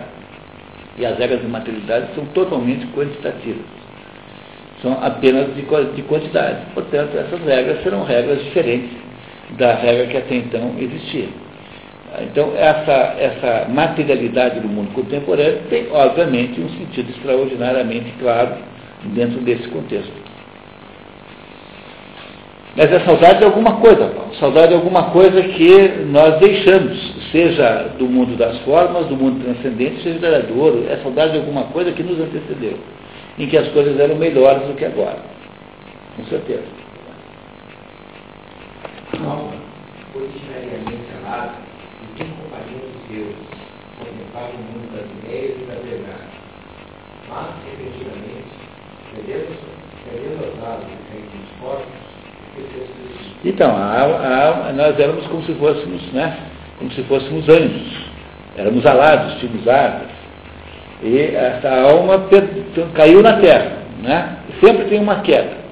[SPEAKER 1] E as regras da materialidade são totalmente quantitativas. São apenas de, de quantidade. Portanto, essas regras serão regras diferentes da regra que até então existia. Então, essa, essa materialidade do mundo contemporâneo tem, obviamente, um sentido extraordinariamente claro dentro desse contexto. Mas é saudade de alguma coisa, Paulo. Saudade de alguma coisa que nós deixamos, seja do mundo das formas, do mundo transcendente, seja do ouro. É saudade de alguma coisa que nos antecedeu, em que as coisas eram melhores do que agora. Com certeza.
[SPEAKER 2] Originariamente e companhia dos deuses, mundo das ideias e. Mas, efetivamente, e dos corpos,
[SPEAKER 1] então, a, a, nós éramos como se fôssemos, né? Como se fôssemos anjos. Éramos alados, asas. E essa alma caiu na terra, né? Sempre tem uma queda.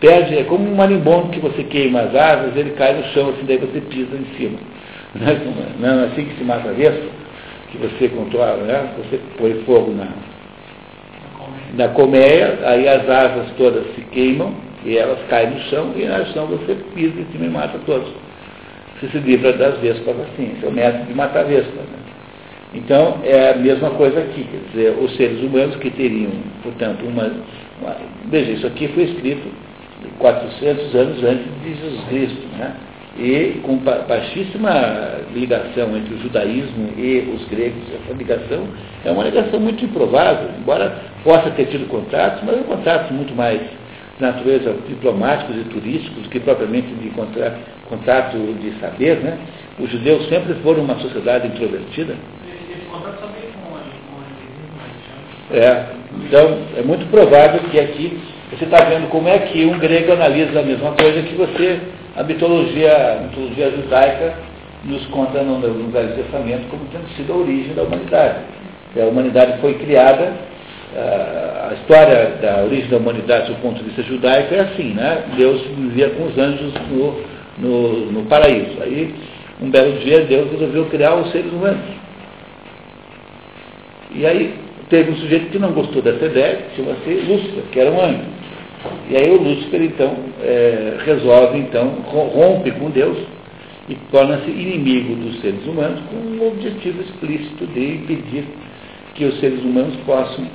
[SPEAKER 1] Perde, é como um marimbondo que você queima as asas, ele cai no chão, assim, daí você pisa em cima. Não é assim que se mata vespa? Que você controla, né? Você põe fogo na, na colmeia, aí as asas todas se queimam, e elas caem no chão, e no chão você pisa em cima e mata todos. Você se livra das vespas assim. Esse é o método de matar vespas. Né? Então, é a mesma coisa aqui. Quer dizer, os seres humanos que teriam, portanto, uma, uma Veja, isso aqui foi escrito 400 anos antes de Jesus Cristo. Né? e com baixíssima ligação entre o judaísmo e os gregos. Essa ligação é uma ligação muito improvável, embora possa ter tido contatos, mas é um contatos muito mais de natureza diplomáticos e turísticos do que propriamente de contato, contato de saber. Né? Os judeus sempre foram uma sociedade introvertida.
[SPEAKER 3] Contato
[SPEAKER 1] É, então é muito provável que aqui você está vendo como é que um grego analisa a mesma coisa que você, a mitologia, a mitologia judaica nos conta no, no Velho Testamento como tendo sido a origem da humanidade. A humanidade foi criada a história da origem da humanidade do ponto de vista judaico é assim, né? Deus vivia com os anjos no, no, no paraíso. Aí, um belo dia, Deus resolveu criar os seres humanos. E aí, teve um sujeito que não gostou dessa ideia, que chama-se Lúcifer, que era um anjo. E aí o Lúcifer, então, é, resolve, então, rompe com Deus e torna-se inimigo dos seres humanos com um objetivo explícito de impedir que os seres humanos possam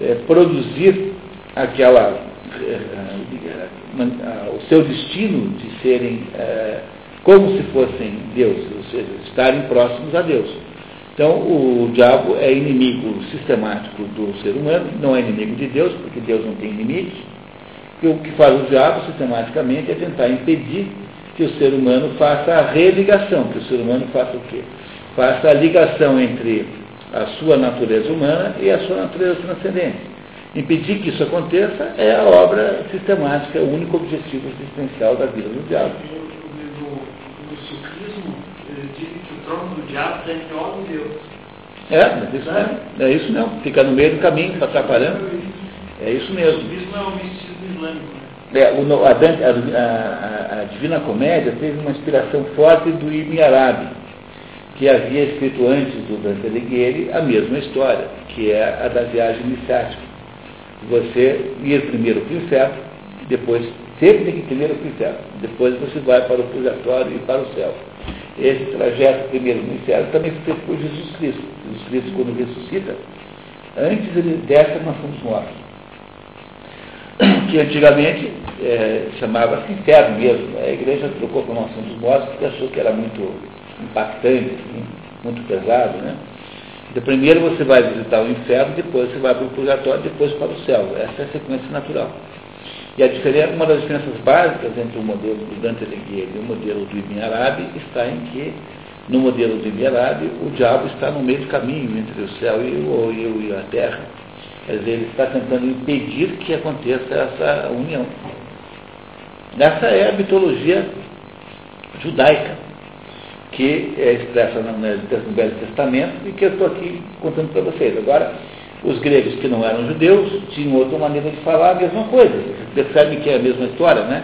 [SPEAKER 1] é, produzir aquela, é, é o seu destino de serem é, como se fossem Deus, ou seja, estarem próximos a Deus. Então, o diabo é inimigo sistemático do ser humano, não é inimigo de Deus, porque Deus não tem inimigos. E o que faz o diabo sistematicamente é tentar impedir que o ser humano faça a religação, que o ser humano faça o quê? Faça a ligação entre a sua natureza humana e a sua natureza transcendente. Impedir que isso aconteça é a obra sistemática, o único objetivo existencial da vida do diabo.
[SPEAKER 3] No, sufismo, dizem que o trono do diabo está entre homem e Deus.
[SPEAKER 1] É, mas isso não é, é isso não. Fica no meio do caminho, está atrapalhando. É isso mesmo. O
[SPEAKER 3] sufismo é o
[SPEAKER 1] Né? É, o, a, a, a, a, Divina Comédia teve uma inspiração forte do Ibn Arabi que havia escrito antes do Dante Alighieri a mesma história, que é a da viagem iniciática. Você ir primeiro para o inferno, depois, sempre tem que ir primeiro para o inferno, depois você vai para o purgatório e para o céu. Esse trajeto primeiro no inferno também foi feito por Jesus Cristo. Jesus Cristo, quando ressuscita, antes ele desce mansão dos mortos. Que antigamente é, chamava-se inferno mesmo. A igreja trocou para a mansão dos mortos porque achou que era muito impactante, assim, muito pesado, né? Então, primeiro você vai visitar o inferno, depois você vai para o purgatório, depois para o céu. Essa é a sequência natural. E a diferença, uma das diferenças básicas entre o modelo do Dante Alighieri e o modelo do Ibn Arabi está em que, no modelo do Ibn Arabi, o diabo está no meio do caminho entre o céu e, o, e, a terra. Quer dizer, ele está tentando impedir que aconteça essa união. Essa é a mitologia judaica que é expressa no, Velho Testamento e que eu estou aqui contando para vocês. Agora, os gregos que não eram judeus tinham outra maneira de falar a mesma coisa. Vocês percebem que é a mesma história, né?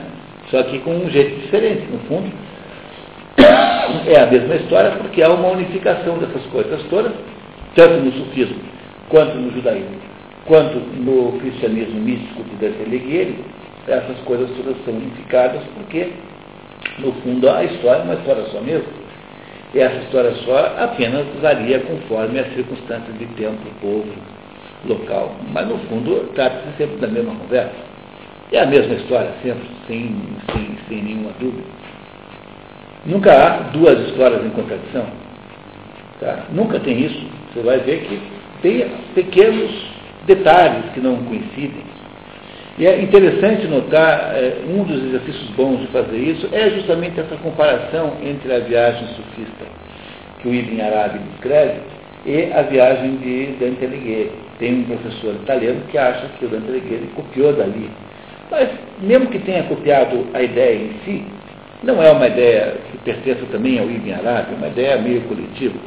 [SPEAKER 1] Só que com um jeito diferente, no fundo. É a mesma história porque há uma unificação dessas coisas todas, tanto no sufismo, quanto no judaísmo, quanto no cristianismo místico de Dante Alighieri, essas coisas todas são unificadas porque, no fundo, a história é uma história só mesmo. essa história só apenas varia conforme as circunstâncias de tempo, povo, local. Mas, no fundo, trata-se sempre da mesma conversa. É a mesma história, sempre, sem, sem, sem nenhuma dúvida. Nunca há duas histórias em contradição. Tá? Nunca tem isso. Você vai ver que tem pequenos detalhes que não coincidem. E é interessante notar, é, um dos exercícios bons de fazer isso é justamente essa comparação entre a viagem sufista que o Ibn Arabi descreve e a viagem de Dante Alighieri. Tem um professor italiano que acha que o Dante Alighieri copiou dali. Mas, mesmo que tenha copiado a ideia em si, não é uma ideia que pertença também ao Ibn Arabi, é uma ideia meio coletiva.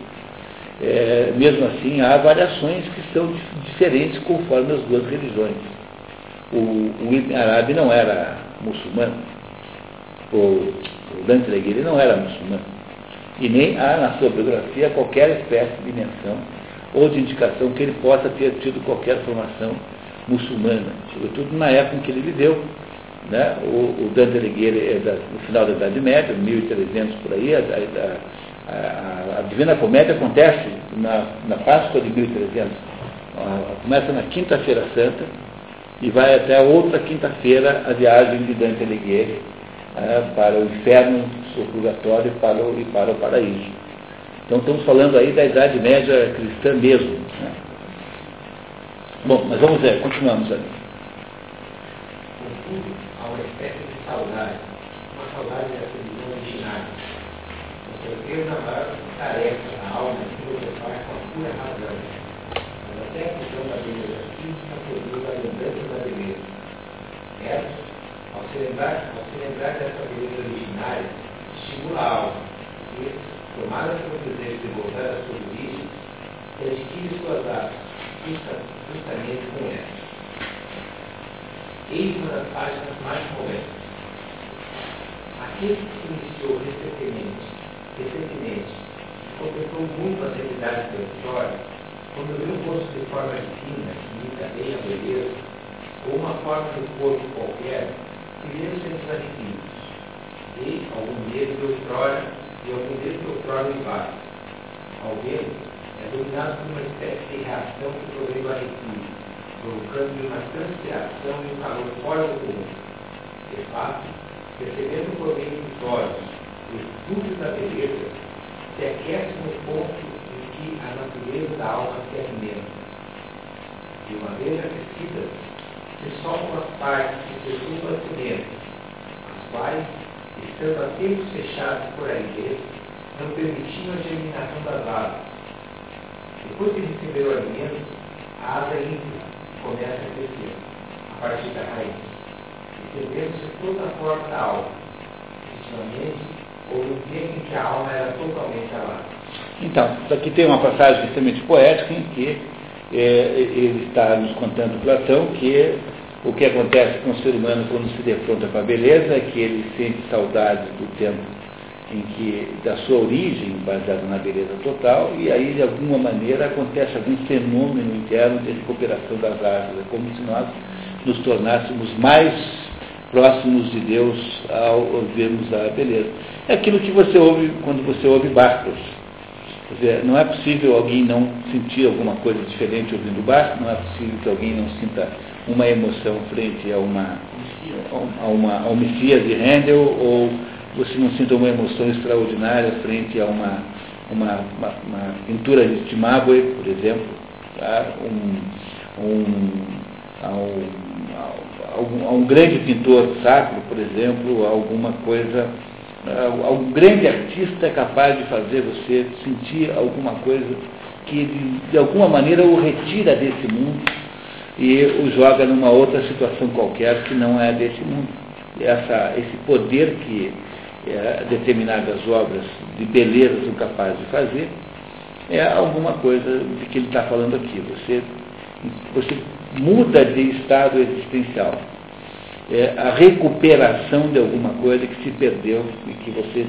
[SPEAKER 1] É, mesmo assim, há variações que são diferentes conforme as duas religiões. O, o Ibn Arabi não era muçulmano, o, o Dante Alighieri não era muçulmano, e nem há na sua biografia qualquer espécie de menção ou de indicação que ele possa ter tido qualquer formação muçulmana, sobretudo na época em que ele viveu. Né? O, o Dante Alighieri é da, no final da Idade Média, 1300 por aí, a, a, a, Divina Comédia acontece na, na Páscoa de 1300. Começa na Quinta-feira Santa e vai até a outra quinta-feira a viagem de Dante Alighieri é, para o inferno, o purgatório para o, e para o paraíso. Então estamos falando aí da Idade Média cristã mesmo. Né? Bom, mas vamos ver, continuamos ali.
[SPEAKER 2] Contudo, há uma espécie de saudade, uma saudade originária. Com certeza, a maior tarefa na alma é filosofar com a pura razão. Mas até a questão da beleza física produz a lembrança da beleza. Essa, ao se lembrar, ao se lembrar dessa beleza originária, estimula a alma, que, tomada pelo desejo de voltar às suas origens, adquire suas asas justamente com essa. Eis uma das páginas mais corretas. Aquele que iniciou recentemente, recentemente, completou muito as realidades da história, quando viu um rosto de forma divina, que imita bem a beleza, ou uma forma de corpo qualquer, primeiro sendo adquiridos. E algum deles de outrora, e algum deles de outrora embaixo. Vê-lo, é dominado por uma espécie de reação que programa arrepio, provocando uma transpiração e um calor fora do comum. De fato, percebendo por meio dos olhos o estúdio da beleza, se aquece no ponto em que a natureza da alma se alimenta. De uma vez aquecidas, se soltam as partes que circundam a cimento, as quais, estando a tempos fechados por aridez, não permitiam a germinação das árvores depois de receber o alimento, a asa íntima começa a crescer a partir da raiz, estendendo-se toda a forma da alma. Efetivamente, houve um tempo em que a alma era totalmente alada.
[SPEAKER 1] Então, aqui tem uma passagem extremamente poética em que é, ele está nos contando Platão que o que acontece com o ser humano quando se defronta com a beleza é que ele sente saudade do tempo em que da sua origem baseada na beleza total e aí de alguma maneira acontece algum fenômeno interno de recuperação das árvores, é como se nós nos tornássemos mais próximos de Deus ao ouvirmos a beleza. É aquilo que você ouve quando você ouve Bastos. Quer dizer, não é possível alguém não sentir alguma coisa diferente ouvindo Bastos, não é possível que alguém não sinta uma emoção frente a uma, a uma, a uma Messias de Handel ou você não sinta uma emoção extraordinária frente a uma, uma, uma, uma pintura de Timabue, por exemplo, tá? um, um, a, um, a, um, grande pintor sacro, por exemplo, alguma coisa, algum grande artista é capaz de fazer você sentir alguma coisa que de, de alguma maneira o retira desse mundo e o joga numa outra situação qualquer que não é desse mundo. Essa, esse poder que é, determinadas obras de beleza são capazes de fazer, é alguma coisa de que ele está falando aqui. Você, você muda de estado existencial. É a recuperação de alguma coisa que se perdeu e que você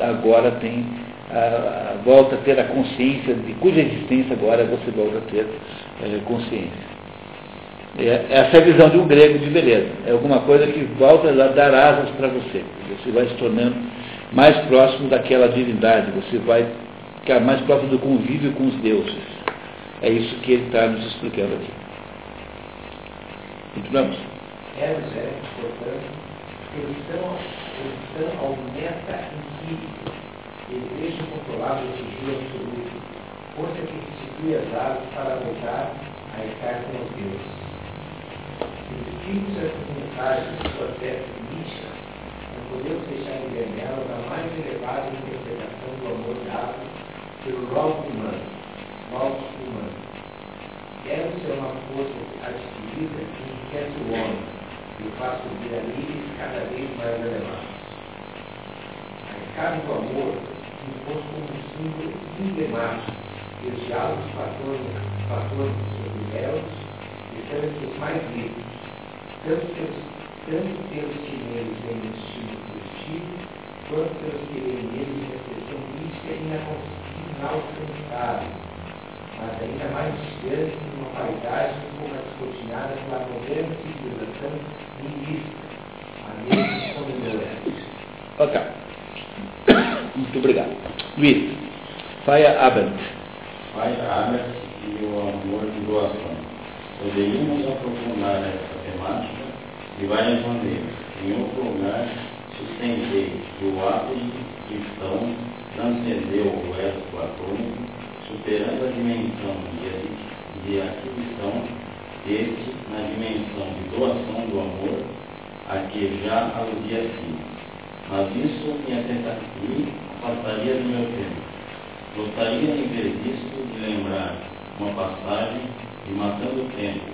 [SPEAKER 1] agora tem, a, a, volta a ter a consciência de cuja existência agora você volta a ter é, consciência. É, essa é a visão de um grego de beleza. É alguma coisa que volta a dar asas para você. Você vai se tornando mais próximo daquela divindade, você vai ficar mais próximo do convívio com os deuses. É isso que ele está nos explicando aqui. Continuamos.
[SPEAKER 2] Eros é, portanto, cristão, cristão aumenta empírico, desejo controlável de dia absoluto, força que constitui as aves para voltar a estar com os deuses. Os espíritos circunstanciais de sua fé mística, não podemos deixar de ver nela a mais elevada interpretação do amor dado pelo logo humano, logos humano. Eros é uma força adquirida que enriquece o homem e o faz subir a níveis cada vez mais elevados. A escada do amor impôs como um símbolo emblemático e os diálogos platônicos sobre elos estão entre os mais ricos, tanto pelos, tanto pelos que neles têm um estímulo positivo, quanto pelos que veem neles uma expressão mística inalcançável, mas ainda mais distante numa paisagem um pouco descortinada pela moderna civilização linguística, a mesma como
[SPEAKER 1] Ok. Muito obrigado. Luiz, Faia Abend.
[SPEAKER 5] Pai Abbott e o amor de doação. Poderíamos aprofundar essa temática de várias maneiras. Em outro lugar, sustentei que o ato cristão transcendeu o elo platônico, superando a dimensão de, de aquisição, este na dimensão de doação do amor, a que já aludia acima. Mas isso me afastaria do meu tempo. Gostaria, em vez disso, de lembrar uma passagem de Matando o Tempo,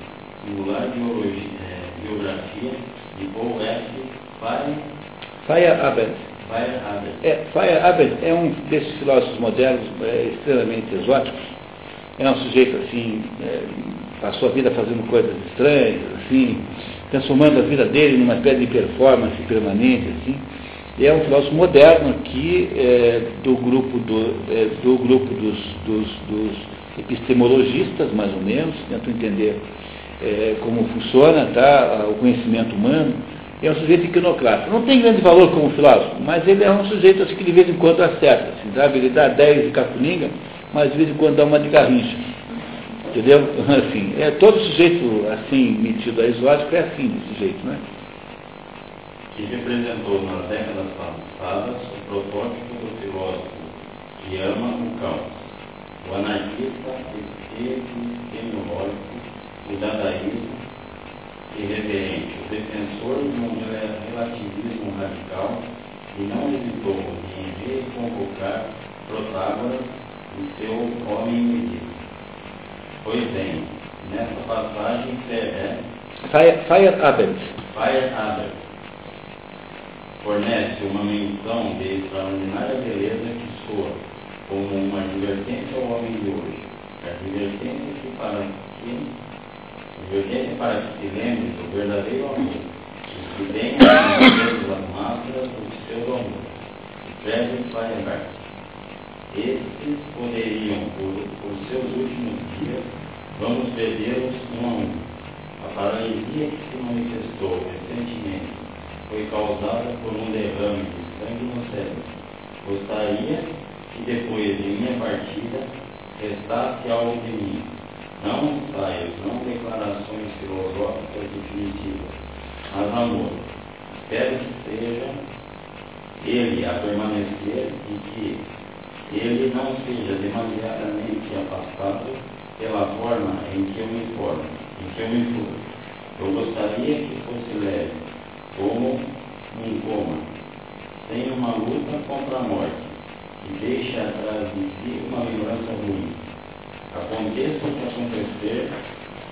[SPEAKER 5] singular biologia, é, biografia de Paul F. Fire,
[SPEAKER 1] Fire.
[SPEAKER 5] Fire Abed.
[SPEAKER 1] É, Fire Abed é um desses filósofos modernos é, extremamente exóticos. É um sujeito assim, é, passou a vida fazendo coisas estranhas, assim, transformando a vida dele numa espécie de performance permanente, assim é um filósofo moderno aqui é, do grupo, do, é, do grupo dos, dos, dos, epistemologistas, mais ou menos, tento entender é, como funciona tá, o conhecimento humano. É um sujeito iconoclasta. Não tem grande valor como filósofo, mas ele é um sujeito assim, que de vez em quando acerta. Assim, sabe? Ele dá 10 de capuninga, mas de vez em quando dá uma de garrincha. Entendeu? Assim, é, todo sujeito assim, metido a exótico é assim, desse jeito, né?
[SPEAKER 5] que representou nas décadas passadas o protótipo do filósofo que ama o caos, o anarquista epistemológico, o dadaísmo irreverente, o defensor de um relativismo radical e não hesitou em reconvocar Protágoras e seu homem medíocre. Pois bem, nessa passagem é
[SPEAKER 1] Fire, Abel.
[SPEAKER 5] Fire Abel fornece uma menção de extraordinária beleza que soa como uma advertência ao homem de hoje. Advertência que para que, advertência para que se lembre do verdadeiro amor, que venha a as máscaras do seu amor. Frederick Feuerbach. Estes poderiam, por, por seus últimos dias, vamos perdê-los um a um. A paralisia que se manifestou recentemente foi causada por um derrame de sangue no cérebro. Gostaria que depois de minha partida restasse algo de mim, não ensaios, não declarações filosóficas definitivas, mas amor. Espero que seja ele a permanecer e que ele não seja demasiadamente afastado pela forma em que eu me formo, em que eu me furo. Eu gostaria que fosse leve, como um coma, sem uma luta contra a morte, e deixe atrás de si uma lembrança ruim. Aconteça o que acontecer,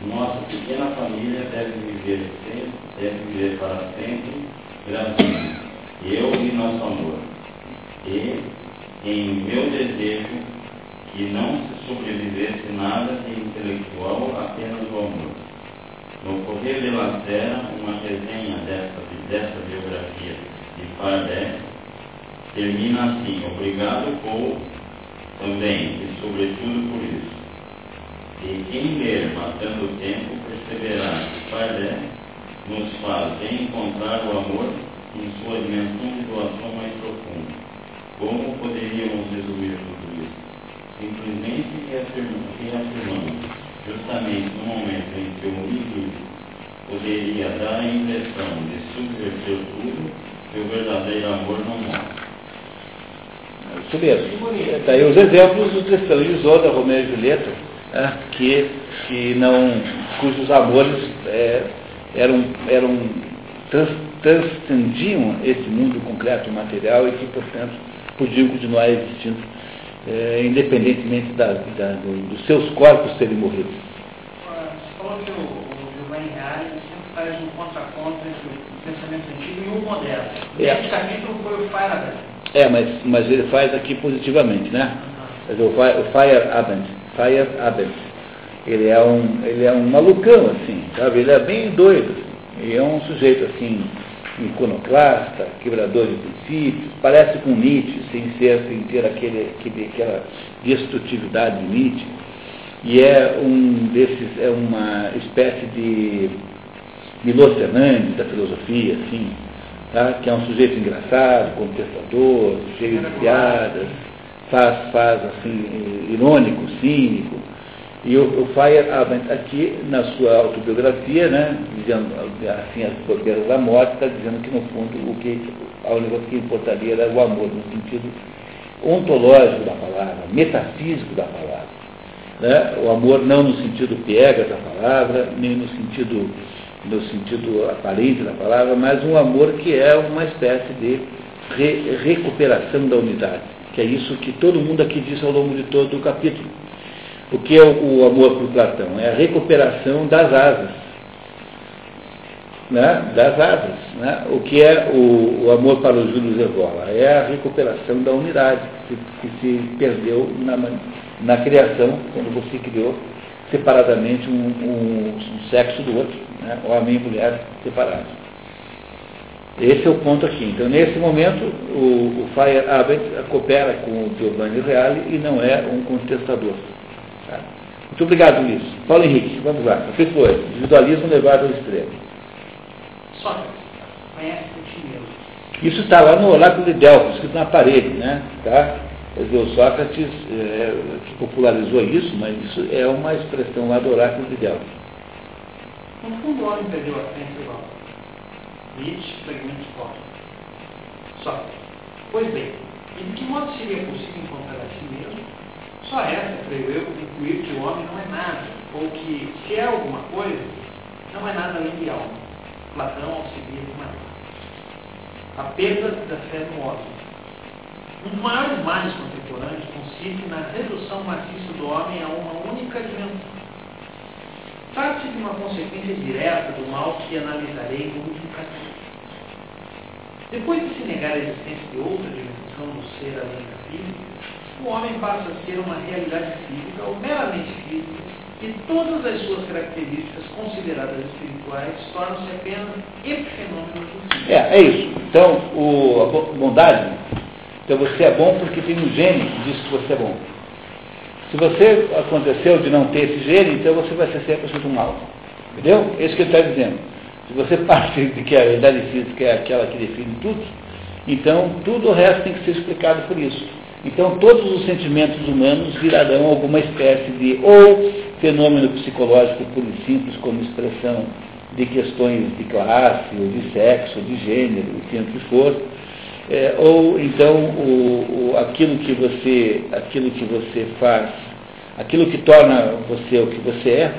[SPEAKER 5] nossa pequena família deve viver, sempre, deve viver para sempre grandinho, eu e nosso amor. E, em meu desejo, que não se sobrevivesse nada de intelectual, apenas o amor. No Correio de la Terra, uma resenha dessa, dessa biografia de Fardé termina assim: Obrigado por também e sobretudo por isso. E quem ler Matando o Tempo perceberá que Fardé nos faz encontrar o amor em sua dimensão de doação mais profunda. Como poderíamos resumir tudo isso? Simplesmente reafirmando, justamente no momento em que o indivíduo poderia dar a impressão de subverter tudo, que o verdadeiro amor não mostra.
[SPEAKER 1] Isso mesmo. Daí os exemplos do Tristão e Isolda, Romeu e Julieta, né, que, que não, cujos amores é, eram, eram trans, transcendiam esse mundo concreto material e que, portanto, podiam continuar existindo, é, independentemente da, da, do, dos seus corpos terem morrido.
[SPEAKER 3] Você falou que o, o Reale sempre faz um contraponto entre o pensamento antigo e o moderno.
[SPEAKER 1] É.
[SPEAKER 3] Esse capítulo foi o Faraday.
[SPEAKER 1] É, mas, mas ele faz aqui positivamente, né? Dizer, O Fi- Fire Abend, ele é um, ele é um malucão, assim, sabe? Ele é bem doido, assim. Ele é um sujeito, assim, iconoclasta, quebrador de princípios, parece com Nietzsche, sem ser, sem ter aquele, aquele, aquela destrutividade de Nietzsche. E é um desses, é uma espécie de Fernandes da filosofia, assim, tá? que é um sujeito engraçado, contestador, cheio de piadas, faz, faz assim, irônico, cínico. E o, o Fire Abend aqui, na sua autobiografia, né, dizendo assim, as bobeiras da morte, está dizendo que no fundo o que a única que importaria era o amor, no sentido ontológico da palavra, metafísico da palavra. Né? O amor não no sentido piegas da palavra, nem no sentido, no sentido aparente da palavra, mas um amor que é uma espécie de re- recuperação da unidade, que é isso que todo mundo aqui disse ao longo de todo o capítulo. O que é o, amor por Platão? É a recuperação das asas. Né? Das asas. Né? O que é o, o amor para o Júlio Zevola? É a recuperação da unidade que, que se perdeu na, na criação, quando você criou separadamente um, um, um sexo do outro, né? homem e mulher separados. Esse é o ponto aqui. Então, nesse momento, o, o Fire Abbott coopera com o Giovanni Reale e não é um contestador. Tá? Muito obrigado, Luiz. Paulo Henrique, vamos lá. O que foi? Individualismo levado ao extremo.
[SPEAKER 3] Sócrates, conhece o ti mesmo.
[SPEAKER 1] Isso está lá no Oráculo de Delfos, escrito na parede, né? Tá? Quer dizer, o Sócrates é, que popularizou isso, mas isso é uma expressão lá do Oráculo de Delfos.
[SPEAKER 3] No fundo, o homem perdeu a crença igual. Nietzsche, fragmentos fortes. Sócrates. Pois bem, e de que modo seria possível encontrar a si mesmo? Só essa, creio eu, concluir que o homem não é nada, ou que, se é alguma coisa, não é nada além de alma. Platão, Alcibiades, Maria. A perda da fé no homem. Um dos maiores males contemporâneos consiste na redução maciça do homem a uma única dimensão. Trata-se de uma consequência direta do mal que analisarei no último capítulo. Depois de se negar a existência de outra dimensão do ser além da física, o homem passa a ser uma realidade física ou meramente física e todas as suas características consideradas espirituais tornam-se apenas epifenômenos do.
[SPEAKER 1] É, é isso. Então, o, a bo- bondade, então você é bom porque tem um gene que diz que você é bom. Se você aconteceu de não ter esse gene, então você vai ser 100% mal. Entendeu? É isso que ele está dizendo. Se você parte de que a realidade física é aquela que define tudo, então tudo o resto tem que ser explicado por isso. Então todos os sentimentos humanos virarão alguma espécie de ou fenômeno psicológico puro e simples como expressão de questões de classe, ou de sexo, ou de gênero, o o que for, é, ou então o, o- aquilo, que você, aquilo que você faz, aquilo que torna você o que você é,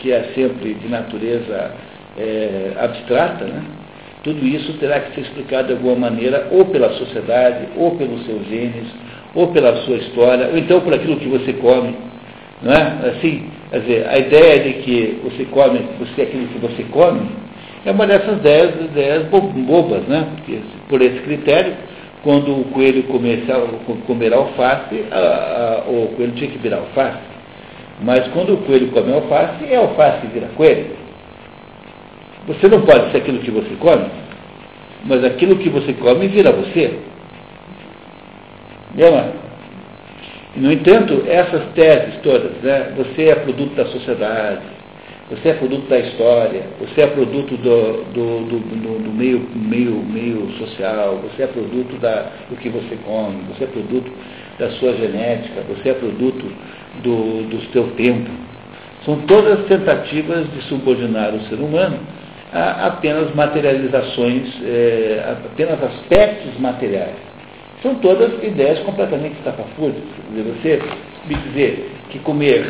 [SPEAKER 1] que é sempre de natureza é, abstrata, né? tudo isso terá que ser explicado de alguma maneira, ou pela sociedade, ou pelos seus genes, ou pela sua história, ou então por aquilo que você come. Não é? Assim, quer dizer, a ideia de que você come, você é aquilo que você come, é uma dessas ideias, ideias bo- bobas, né? Porque, por esse critério, quando o coelho comer alface, a- a- o coelho tinha que virar alface. Mas quando o coelho come alface, é alface que vira coelho. Você não pode ser aquilo que você come, mas aquilo que você come vira você. Mano? No entanto, essas teses todas, né, você é produto da sociedade, você é produto da história, você é produto do, do, do, do, meio, meio, meio social, você é produto da, do que você come, você é produto da sua genética, você é produto do, do seu tempo. São todas tentativas de subordinar o ser humano apenas materializações, é, apenas aspectos materiais. São todas ideias completamente estapafúrdias. Você me dizer que comer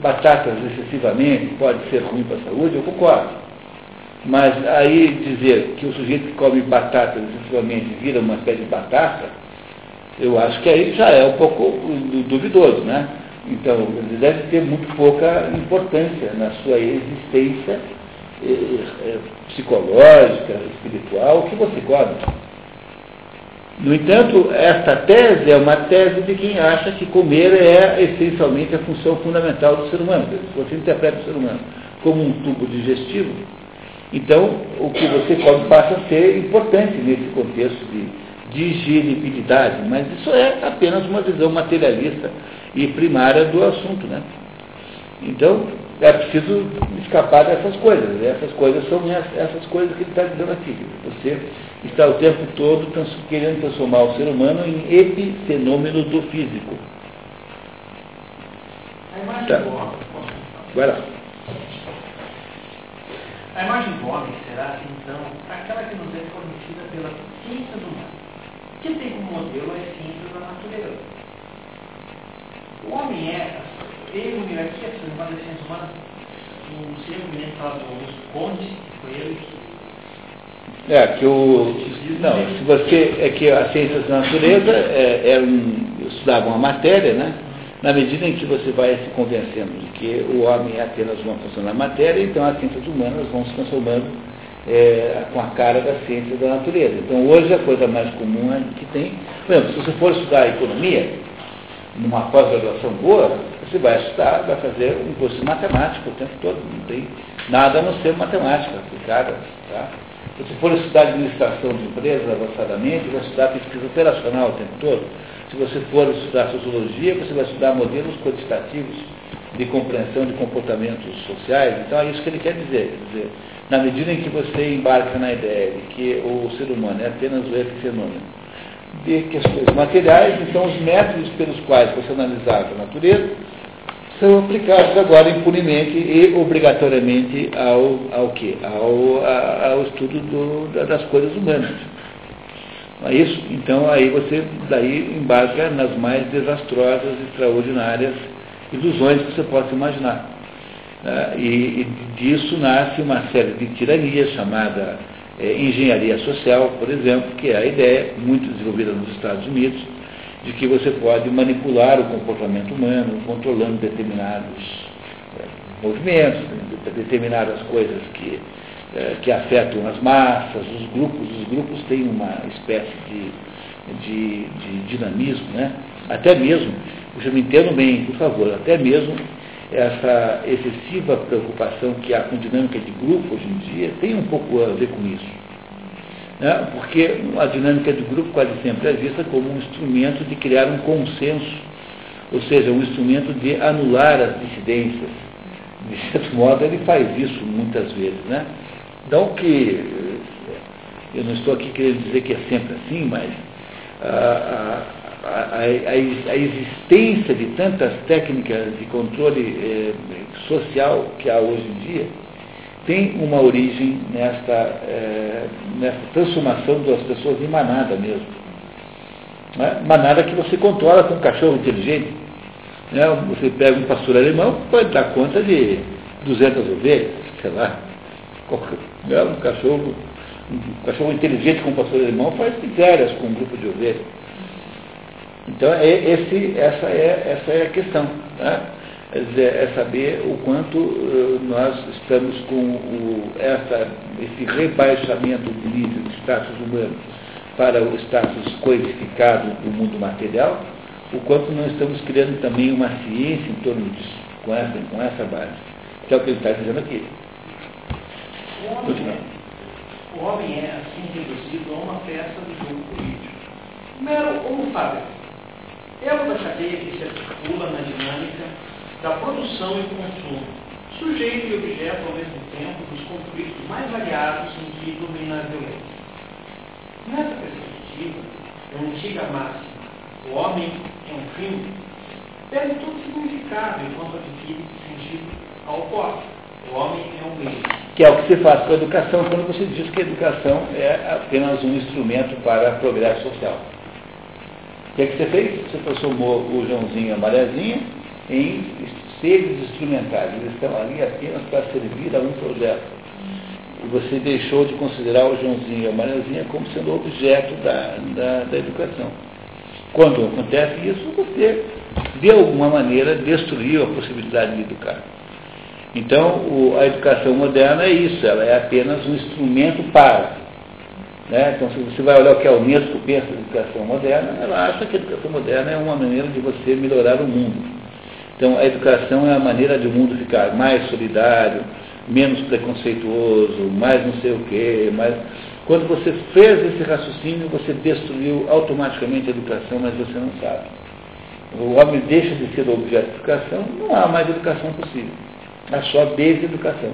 [SPEAKER 1] batatas excessivamente pode ser ruim para a saúde, eu concordo. Mas aí dizer que o sujeito que come batatas excessivamente vira uma espécie de batata, eu acho que aí já é um pouco duvidoso, né? Então, ele deve ter muito pouca importância na sua existência psicológica, espiritual, o que você come. No entanto, esta tese é uma tese de quem acha que comer é essencialmente a função fundamental do ser humano. Se você interpreta o ser humano como um tubo digestivo, então o que você come passa a ser importante nesse contexto de digeribilidade. Mas isso é apenas uma visão materialista e primária do assunto. Né? Então, é preciso escapar dessas coisas. Essas coisas são essas coisas que ele está dizendo aqui. Você está o tempo todo querendo transformar o ser humano em epifenômeno do físico.
[SPEAKER 3] A imagem
[SPEAKER 1] Tá.
[SPEAKER 3] do homem.
[SPEAKER 1] Vai lá.
[SPEAKER 3] A imagem do homem será, então, aquela que nos é fornecida pela ciência do mundo, que tem como modelo as ciências da natureza. O homem é, ele, o aqui, é chamado de ciência humana, o seu eminente fala do Augusto Conde, que foi ele que
[SPEAKER 1] É, que o. Não, se você. É que as ciências da natureza é, é um, estudavam uma matéria, né? Na medida em que você vai se convencendo de que o homem é apenas uma função da matéria, então as ciências humanas vão se transformando é, com a cara das ciências da natureza. Então hoje a coisa mais comum é que tem. Por exemplo, se você for estudar economia, numa pós-graduação boa, você vai estudar, vai fazer um curso de matemática o tempo todo, não tem nada a não ser matemática aplicada. Tá? Se você for estudar administração de empresas avançadamente, vai estudar pesquisa operacional o tempo todo. Se você for estudar sociologia, você vai estudar modelos quantitativos de compreensão de comportamentos sociais. Então é isso que ele quer dizer. Quer dizer, na medida em que você embarca na ideia de que o ser humano é apenas o epifenômeno de questões materiais, então os métodos pelos quais você analisava a natureza são aplicados agora impunemente e obrigatoriamente ao, ao quê? Ao, a- ao estudo do- da- das coisas humanas. Não é isso? Então aí você daí embarca nas mais desastrosas, extraordinárias ilusões que você possa imaginar. né? E, e disso nasce uma série de tiranias chamada eh, engenharia social, por exemplo, que é a ideia, muito desenvolvida nos Estados Unidos, de que você pode manipular o comportamento humano, controlando determinados eh, movimentos, determinadas coisas que, eh, que afetam as massas, os grupos. Os grupos têm uma espécie de, de, de dinamismo, né? Até mesmo, você me entendo bem, por favor, até mesmo essa excessiva preocupação que há com dinâmica de grupo hoje em dia tem um pouco a ver com isso. Né? Porque a dinâmica de grupo quase sempre é vista como um instrumento de criar um consenso, ou seja, um instrumento de anular as dissidências. De certo modo, ele faz isso muitas vezes. Né? Não que, eu não estou aqui querendo dizer que é sempre assim, mas a, a, a, a existência de tantas técnicas de controle eh, social que há hoje em dia tem uma origem nesta, eh, nessa transformação das pessoas em manada mesmo. Né? Manada que você controla com um cachorro inteligente. Né? Você pega um pastor alemão, pode dar conta de 200 ovelhas, sei lá. Né? Um cachorro um cachorro inteligente como o pastor alemão faz misérias com um grupo de ovelhas. Então, é, esse, essa, é, essa é a questão. Né? É, saber o quanto uh, nós estamos com o, essa, esse rebaixamento do nível de status humano para o status coisificado do mundo material, o quanto nós estamos criando também uma ciência em torno disso, com essa, com essa base. Que é o que ele está dizendo aqui.
[SPEAKER 3] O homem, é, o homem é, assim reduzido, a uma peça do jogo político. Mero homofábrico. É uma cadeia que se articula na dinâmica da produção e consumo, sujeito e objeto ao mesmo tempo dos conflitos mais variados em que domina a violência. Nessa perspectiva, a antiga máxima, o homem é um fim, perde todo significado enquanto adquire sentido ao oposto. O homem é um meio.
[SPEAKER 1] Que é o que se faz com a educação quando você diz que a educação é apenas um instrumento para progresso social. O que, é que você fez? Você transformou o Joãozinho e a Mariazinha em seres instrumentais. Eles estão ali apenas para servir a um projeto. E você deixou de considerar o Joãozinho e a Mariazinha como sendo objeto da, da, da educação. Quando acontece isso, você, de alguma maneira, destruiu a possibilidade de educar. Então, o, a educação moderna é isso, ela é apenas um instrumento para. Né? Então, se você vai olhar o que a Unesco pensa da educação moderna, ela acha que a educação moderna é uma maneira de você melhorar o mundo. Então, a educação é a maneira de o mundo ficar mais solidário, menos preconceituoso, mais não sei o quê, mais... Quando você fez esse raciocínio, você destruiu automaticamente a educação, mas você não sabe. O homem deixa de ser objeto de educação, não há mais educação possível a sua deseducação.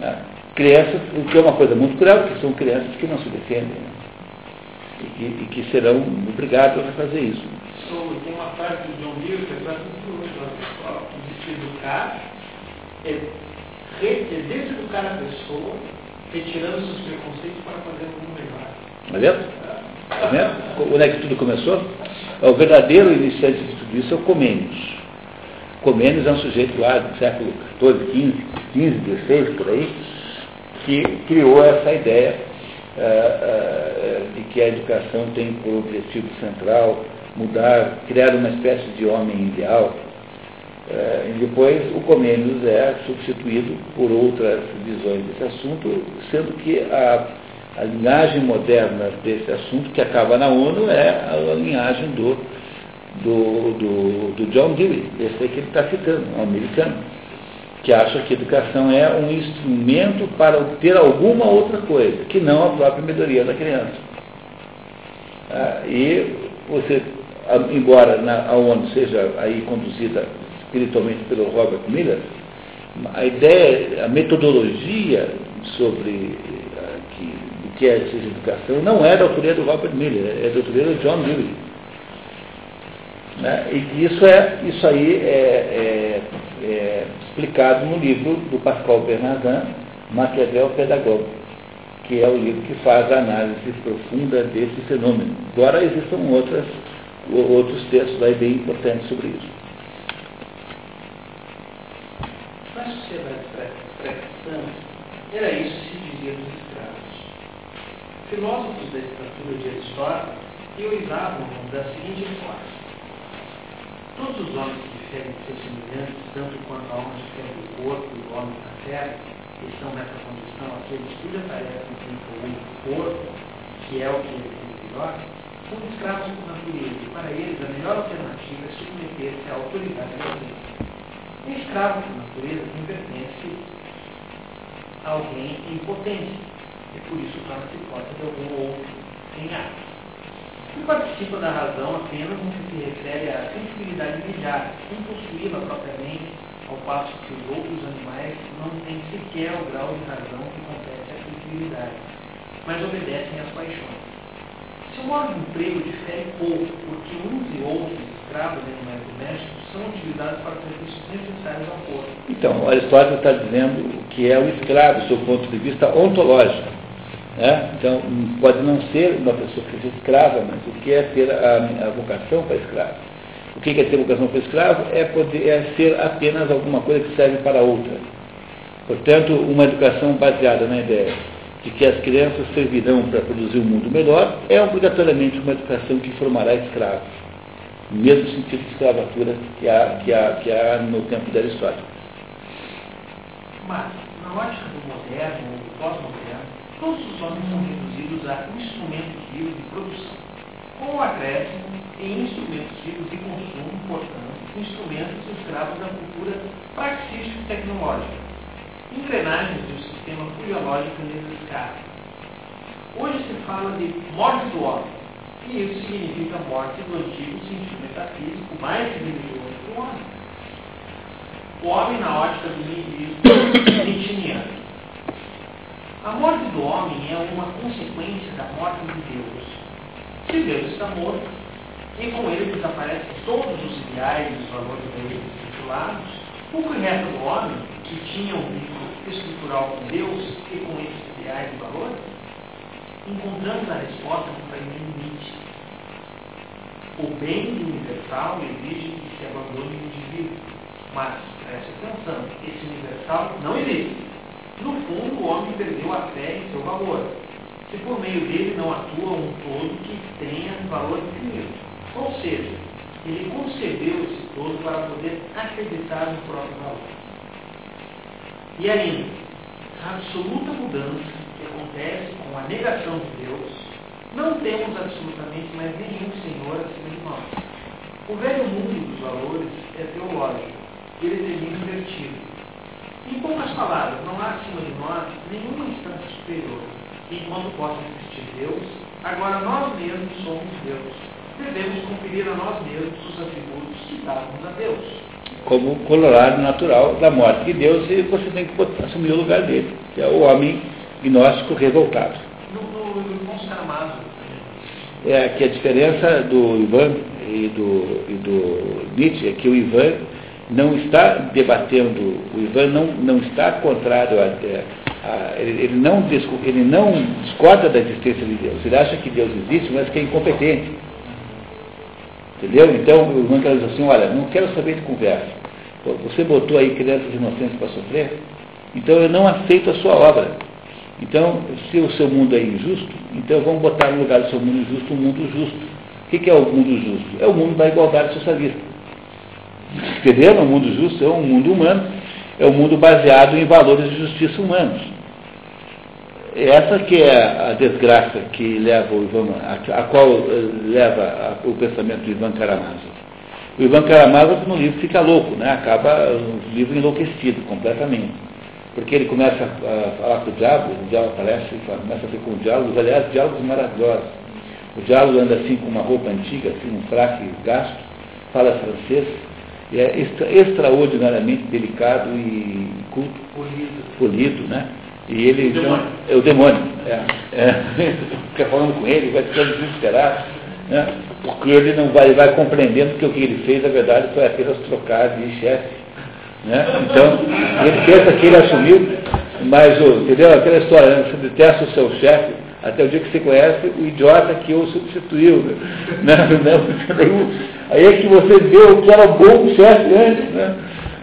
[SPEAKER 1] Né? Crianças, o que é uma coisa muito cruel, que são crianças que não se defendem né? e, que, e, que, serão obrigadas a fazer isso.
[SPEAKER 3] Tem uma parte do John Lewis que é para educar, é, re, é deseducar a pessoa, retirando seus preconceitos para fazer mundo melhor.
[SPEAKER 1] Está vendo? Vendo? Onde é que tudo começou? O verdadeiro iniciante de tudo isso é o Comênios. Comênios é um sujeito lá do século XIV, XV, XV, XVI, por aí, que criou essa ideia uh, uh, de que a educação tem por objetivo central mudar, criar uma espécie de homem ideal. Uh, e depois o Comênios é substituído por outras visões desse assunto, sendo que a, a linhagem moderna desse assunto, que acaba na ONU, é a linhagem do do, do, do John Dewey, esse aí que ele está citando, um americano, que acha que educação é um instrumento para obter alguma outra coisa, que não a própria melhoria da criança. Ah, e você, embora na, a ONU seja aí conduzida espiritualmente pelo Robert Miller, a ideia, a metodologia sobre que, o que é essa educação não é da autoria do Robert Miller, é da autoria do John Dewey. Né? E isso, é, isso aí é, é, é, explicado no livro do Pascal Bernardin, Maquiavel Pedagogo, que é o livro que faz a análise profunda desse fenômeno. Agora existam outras, outros textos aí bem importantes sobre isso.
[SPEAKER 3] Na sociedade pré-cristã, era isso que se dizia dos escravos. Filósofos da estatura de Aristóteles teorizavam da seguinte forma Todos os homens que diferem de seus semelhantes, tanto quanto a alma difere do corpo e o homem da terra, que estão nessa condição, aqueles cuja tarefa comum o corpo, que é o que ele tem melhor, são escravos por natureza, e para eles a melhor alternativa é submeter-se à autoridade da lei. Um escravo por natureza não pertence a alguém em potência, e por isso torna-se porta de algum outro em arte que participa da razão apenas no que se refere à sensibilidade imediata, sem possuí-la propriamente, ao passo que os outros animais não têm sequer o grau de razão que compete à sensibilidade, mas obedecem às paixões. Modo de emprego difere pouco, porque uns e outros escravos animais domésticos são utilizados para serviços necessários ao corpo.
[SPEAKER 1] Então, Aristóteles está dizendo que é o escravo, do seu ponto de vista ontológico. Né? Então, pode não ser uma pessoa que seja escrava, mas o que é ter a, a vocação para escravo? O que é ter vocação para escravo? É, poder, é ser apenas alguma coisa que serve para outra. Portanto, uma educação baseada na ideia de que as crianças servirão para produzir um mundo melhor é obrigatoriamente uma educação que formará escravos. No mesmo sentido de escravatura que há, que há, que há no tempo da Aristóteles.
[SPEAKER 3] Mas, na ótica do moderno, do pós-moderno, todos os homens são reduzidos a instrumentos vivos de produção, com o acréscimo em instrumentos vivos de consumo, portanto, instrumentos escravos da cultura praxístico-tecnológica, engrenagens do sistema fisiológico inescapável. Hoje se fala de morte do homem, e isso significa morte do antigo sentido metafísico mais religioso do homem. O homem na ótica do niilismo nietzscheano. A morte do homem é uma consequência da morte de Deus. Se Deus está morto, e com ele desaparecem todos os ideais e os valores dele titulados, o que resta do homem, que tinha um vínculo estrutural com Deus e com esses ideais e valores? Encontramos a resposta no primeiro limite. O bem universal exige que se abandone o indivíduo. Mas, preste atenção, esse universal não existe. No fundo, o homem perdeu a fé em seu valor, se por meio dele não atua um todo que tenha valor infinito. Ou seja, ele concebeu esse todo para poder acreditar no próprio valor. E ainda, a absoluta mudança que acontece com a negação de Deus, não temos absolutamente mais nenhum Senhor acima de nós. O velho mundo dos valores é teológico, ele termina invertido em poucas palavras, não há acima de nós nenhuma instância superior. Enquanto possa existir Deus, agora nós mesmos somos Deus. Devemos conferir a nós mesmos os atributos que dávamos a Deus.
[SPEAKER 1] Como colorado natural da morte de Deus, e você tem que assumir o lugar dele, que é o homem gnóstico revoltado.
[SPEAKER 3] No, no, no Saramago,
[SPEAKER 1] é que a diferença do Ivan e do, e do Nietzsche é que o Ivan não está debatendo, o Ivan não, não está contrário a, a, a ele, ele, não, ele não discorda da existência de Deus. Ele acha que Deus existe, mas que é incompetente. Entendeu? Então o Ivan quer dizer assim, olha, não quero saber de conversa. Você botou aí crianças inocentes para sofrer, então eu não aceito a sua obra. Então, se o seu mundo é injusto, então vamos botar no lugar do seu mundo injusto um mundo justo. O que é o mundo justo? É o mundo da igualdade socialista. Entenderam? O mundo justo é um mundo humano, é um mundo baseado em valores de justiça humanos. Essa que é a desgraça que leva o Ivan, a, a qual eh, leva a, o pensamento de Ivan Karamazov. O Ivan Karamazov no livro fica louco, né? acaba o livro enlouquecido completamente. Porque ele começa a falar com o diabo, o diabo aparece e começa a ter com diálogos, aliás, diálogos maravilhosos. O diabo anda assim com uma roupa antiga, assim, um fraco gasto, fala francês, é extra, extraordinariamente delicado e culto, polido, polido né? E ele, o então, é o demônio. É, é, fica falando com ele, vai ficando desesperado, né? porque ele não vai, vai compreendendo que o que ele fez, na verdade, foi apenas trocar de chefe. Né? Então, ele pensa que ele assumiu, mas, entendeu? Aquela história, né? você detesta o seu chefe, até o dia que você conhece o idiota que o substituiu. Né? Aí é que você vê o que era bom o chefe antes, né?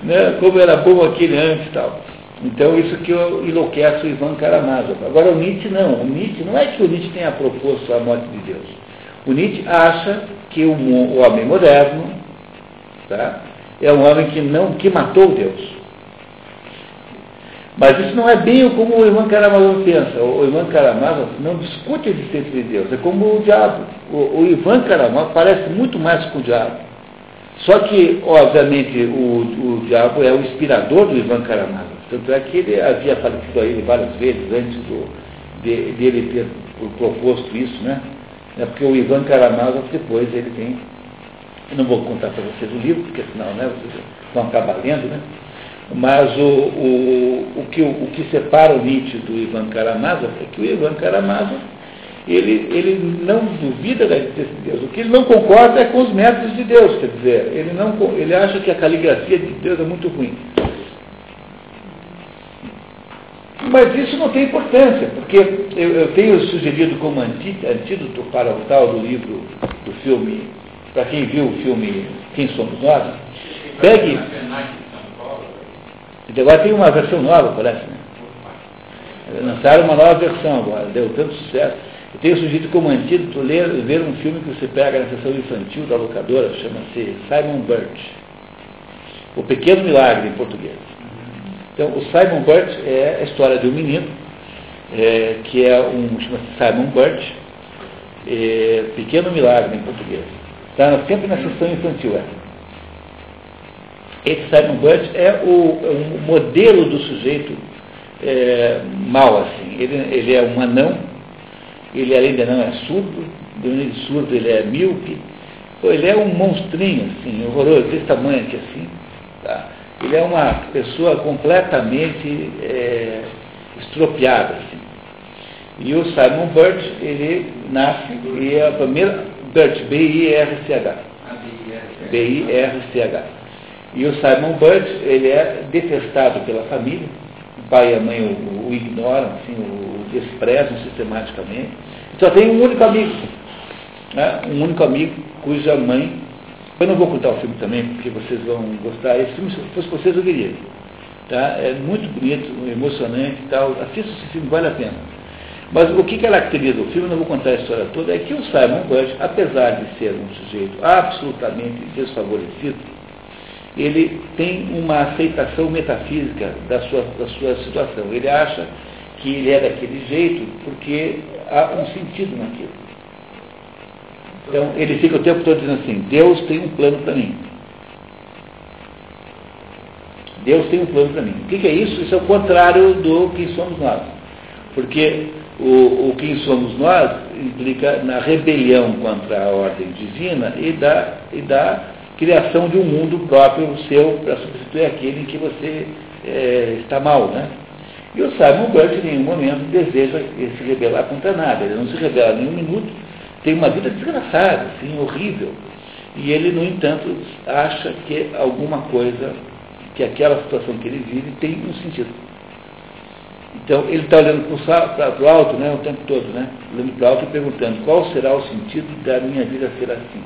[SPEAKER 1] né? como era bom aquele antes e tal. Então isso que eu enlouquece o Ivan Karamazov. Agora o Nietzsche não. O Nietzsche não é que o Nietzsche tenha proposto a morte de Deus. O Nietzsche acha que o, o homem moderno tá, é um homem que não que matou Deus. Mas isso não é bem como o Ivan Karamazov pensa. O Ivan Karamazov não discute a existência de Deus, é como o diabo. O, o Ivan Karamazov parece muito mais com o diabo. Só que, obviamente, o, o diabo é o inspirador do Ivan Karamazov. Tanto é que ele havia falecido a ele várias vezes antes do, de, dele ter proposto isso, né? É porque o Ivan Karamazov depois ele tem. Não vou contar para vocês o livro, porque senão né, vocês vão acabar lendo, né? Mas o, o, o, que, o que separa o Nietzsche do Ivan Karamazov é que o Ivan Karamazov ele, ele não duvida da existência de Deus. O que ele não concorda é com os métodos de Deus, quer dizer, ele, não, ele acha que a caligrafia de Deus é muito ruim. Mas isso não tem importância, porque eu, eu tenho sugerido como antídoto para o tal do livro, do filme, para quem viu o filme Quem Somos Nós, pegue agora tem uma versão nova, parece, né? Lançaram uma nova versão agora, deu tanto sucesso. Eu tenho sugerido como antídoto ler, ver um filme que você pega na sessão infantil da locadora, chama-se Simon Birch. O Pequeno Milagre em português. Então, o Simon Birch é a história de um menino, é, que é um, chama-se Simon Birch, é, Pequeno Milagre em português. Está sempre na sessão infantil, é. Esse Simon Birch é o, o modelo do sujeito é, mal assim. Ele, ele é um anão, ele além de anão é surdo, de surdo ele é míope, ele é um monstrinho, assim, horroroso, desse tamanho aqui assim. Tá? Ele é uma pessoa completamente é, estropiada. Assim. E o Simon Burt, ele nasce e é a primeira. Burt, B-I-R-C-H. B-I-R-C-H. E o Simon Burt, ele é detestado pela família. O pai e a mãe o, o ignoram, assim, o desprezam sistematicamente. Só tem um único amigo. Né? Um único amigo cuja mãe. Eu não vou contar o filme também, porque vocês vão gostar. Esse filme, se fosse vocês, eu diria. Tá? É muito bonito, emocionante e tal. Assista esse filme, vale a pena. Mas o que caracteriza o filme, não vou contar a história toda, é que o Simon Bush, apesar de ser um sujeito absolutamente desfavorecido, ele tem uma aceitação metafísica da sua, da sua situação. Ele acha que ele é daquele jeito porque há um sentido naquilo. Então, ele fica o tempo todo dizendo assim: Deus tem um plano para mim. Deus tem um plano para mim. O que, que, é isso? Isso é o contrário do que somos nós. Porque o, o que somos nós implica na rebelião contra a ordem divina e da, e da criação de um mundo próprio seu para substituir aquele em que você é, está mal. Né? E o Simon Burke, em nenhum momento, deseja se rebelar contra nada. Ele não se rebela nem um minuto, tem uma vida desgraçada, assim, horrível. E ele, no entanto, acha que alguma coisa, que aquela situação que ele vive tem um sentido. Então, ele está olhando para o alto né, o tempo todo, né? Olhando para o alto e perguntando qual será o sentido da minha vida ser assim.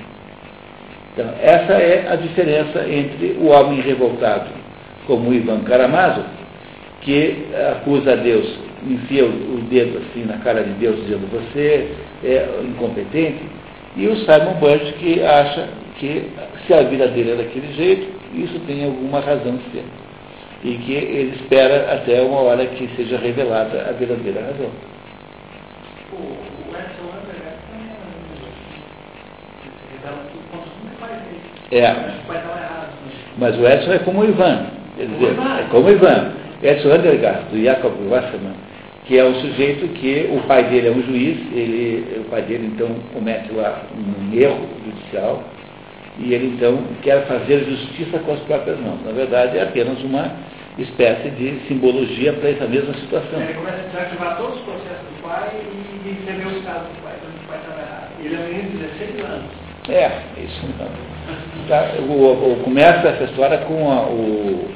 [SPEAKER 1] Então, essa é a diferença entre o homem revoltado, como Ivan Karamazov, que acusa a Deus, enfia o dedo assim na cara de Deus, dizendo você é incompetente, e o Simon Bush, que acha que se a vida dele é daquele jeito, isso tem alguma razão de ser e que ele espera até uma hora que seja revelada a verdadeira razão. É. Mas o Edson é como o Ivan. Quer dizer, é como o Ivan. Edson Andergaard, do Jacob Wasserman, que é um sujeito que o pai dele é um juiz, ele, o pai dele então comete um erro judicial e ele então quer fazer justiça com as próprias mãos. Na verdade, é apenas uma espécie de simbologia para essa mesma situação.
[SPEAKER 3] Ele começa a desativar todos os processos do pai e entender o estado do pai, quando o pai estava errado. Ele é um menino de 16 anos.
[SPEAKER 1] É, isso. Tá, o, o, começa essa história com a, o,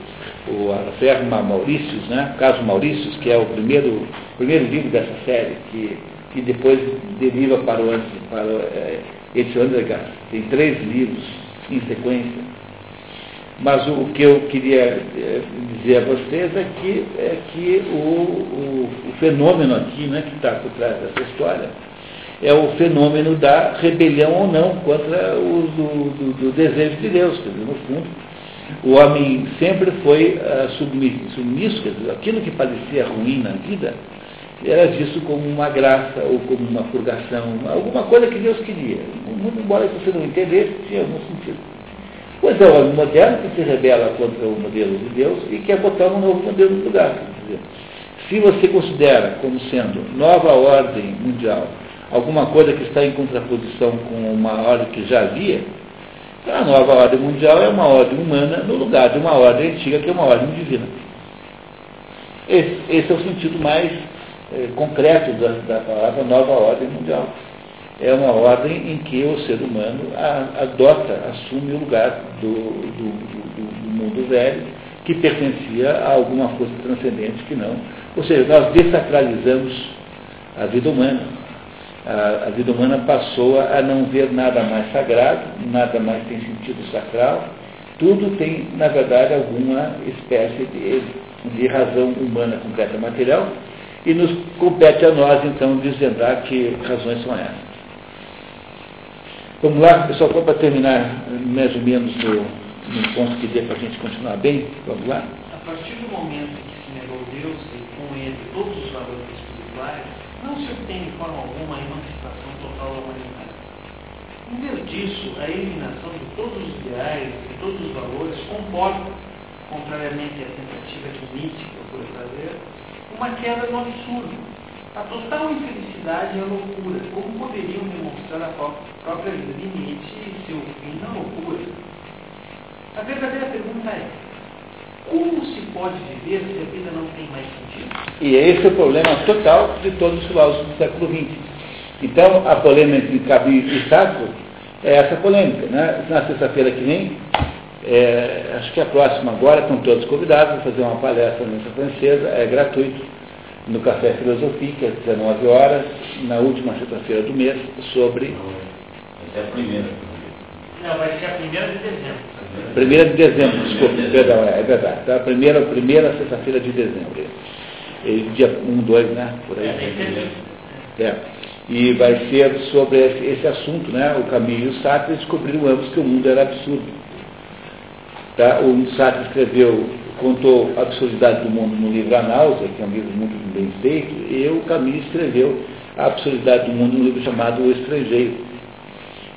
[SPEAKER 1] o a Ferma Maurícios, né? Caso Maurícios, que é o primeiro, primeiro livro dessa série, que, que depois deriva para o para, é, esse Andergast. Tem três livros em sequência mas o, que eu queria é, dizer a vocês é que, é que o, o, o fenômeno aqui, né, que está por trás dessa história, é o fenômeno da rebelião ou não contra o do, do, do desejo de Deus. Quer dizer, no fundo, o homem sempre foi uh, submisso, dizer, aquilo que parecia ruim na vida era visto como uma graça ou como uma purgação, alguma coisa que Deus queria. Muito embora você não entendesse, tinha algum sentido. Pois é, o homem moderno que se rebela contra o modelo de Deus e quer botar um novo modelo no lugar. Dizer, se você considera como sendo nova ordem mundial alguma coisa que está em contraposição com uma ordem que já havia, a nova ordem mundial é uma ordem humana no lugar de uma ordem antiga que é uma ordem divina. Esse, esse é o sentido mais eh, concreto da, da palavra nova ordem mundial é uma ordem em que o ser humano adota, assume o lugar do, do, do, do mundo velho, que pertencia a alguma coisa transcendente que não. Ou seja, nós desacralizamos a vida humana. A, a, vida humana passou a não ver nada mais sagrado, nada mais tem sentido sacral, tudo tem, na verdade, alguma espécie de, de razão humana concreta material, e nos compete a nós, então, desvendar que razões são essas. Vamos lá, pessoal, para terminar mais ou menos no, no ponto que dê para a gente continuar bem. Vamos lá?
[SPEAKER 3] A partir do momento em que se negou Deus e com ele todos os valores espirituais, não se obtém de forma alguma a emancipação total da humanidade. Em vez disso, a eliminação de todos os ideais e todos os valores comporta, contrariamente à tentativa de mística por prazer, uma queda no absurdo, a total infelicidade e a loucura, como poderiam demonstrar a própria vida de Nietzsche e seu fim na loucura? A verdadeira pergunta é: como se pode viver se a vida não tem mais sentido?
[SPEAKER 1] E esse é o problema total de todos os filósofos do século XX. Então, a polêmica entre Camus e Sartre é essa polêmica. Né? Na sexta-feira que vem, é, acho que a próxima agora, estão todos convidados a fazer uma palestra na francesa, é gratuito, no Café Filosofia, que é às 19 horas, na última sexta-feira do mês, sobre.
[SPEAKER 5] Essa é a primeira.
[SPEAKER 3] Não, vai ser a primeira de dezembro.
[SPEAKER 1] Primeira de dezembro, desculpe, perdão, é, é verdade. Tá? Primeira, primeira sexta-feira de dezembro. Dia 1, 2, né? Por aí.
[SPEAKER 3] É.
[SPEAKER 1] E vai ser sobre esse, assunto, né? O Camus e o Sartre descobriram ambos que o mundo era absurdo. Tá? O Sartre escreveu, contou a absurdidade do mundo no livro A Náusea, que é um livro muito bem feito, e o Camus escreveu a absurdidade do mundo no livro chamado O Estrangeiro.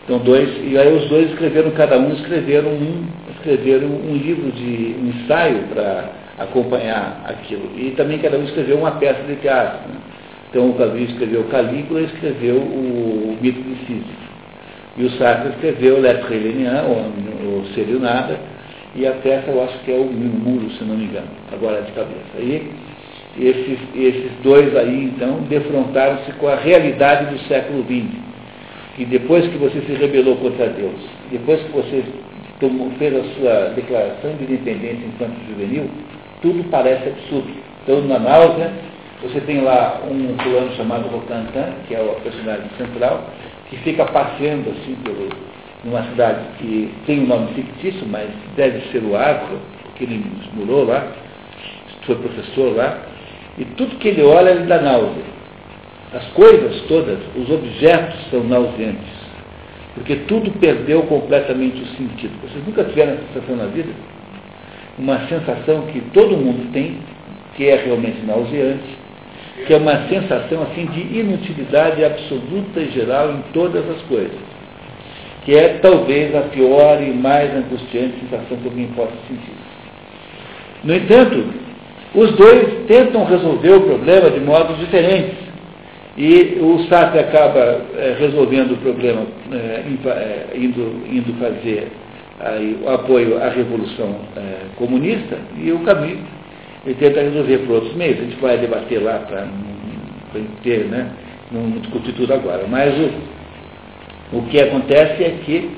[SPEAKER 1] Então, dois, e aí os dois escreveram, cada um escreveram um, escreveram um livro de um ensaio para acompanhar aquilo. E também cada um escreveu uma peça de teatro. Né? Então o Camus escreveu Calígula e escreveu o, o mito de Sísifo. E o Sartre escreveu L'être Hélénien, ou, ou Seria Nada, e a peça eu acho que é o Muro, se não me engano, agora de cabeça. E esses, esses dois aí, então, defrontaram-se com a realidade do século XX. E depois que você se rebelou contra Deus, depois que você tomou, fez a sua declaração de independência enquanto juvenil, tudo parece absurdo. Então, na náusea, você tem lá um fulano chamado Rocantan, que é o personagem central, que fica passeando assim pelo, numa cidade que tem um nome fictício, mas deve ser o Arco, porque ele morou lá, foi professor lá, e tudo que ele olha ele dá náusea. As coisas todas, os objetos são nauseantes, porque tudo perdeu completamente o sentido. Vocês nunca tiveram essa sensação na vida? Uma sensação que todo mundo tem, que é realmente nauseante, que é uma sensação assim de inutilidade absoluta e geral em todas as coisas, que é talvez a pior e mais angustiante sensação que alguém possa sentir. No entanto, os dois tentam resolver o problema de modos diferentes. E o Sartre acaba é, resolvendo o problema, é, indo, indo fazer aí, o apoio à Revolução é, Comunista, e o Camus ele tenta resolver por outros meios. A gente vai debater lá para ter, né? Não discutir tudo agora. Mas o, o que acontece é que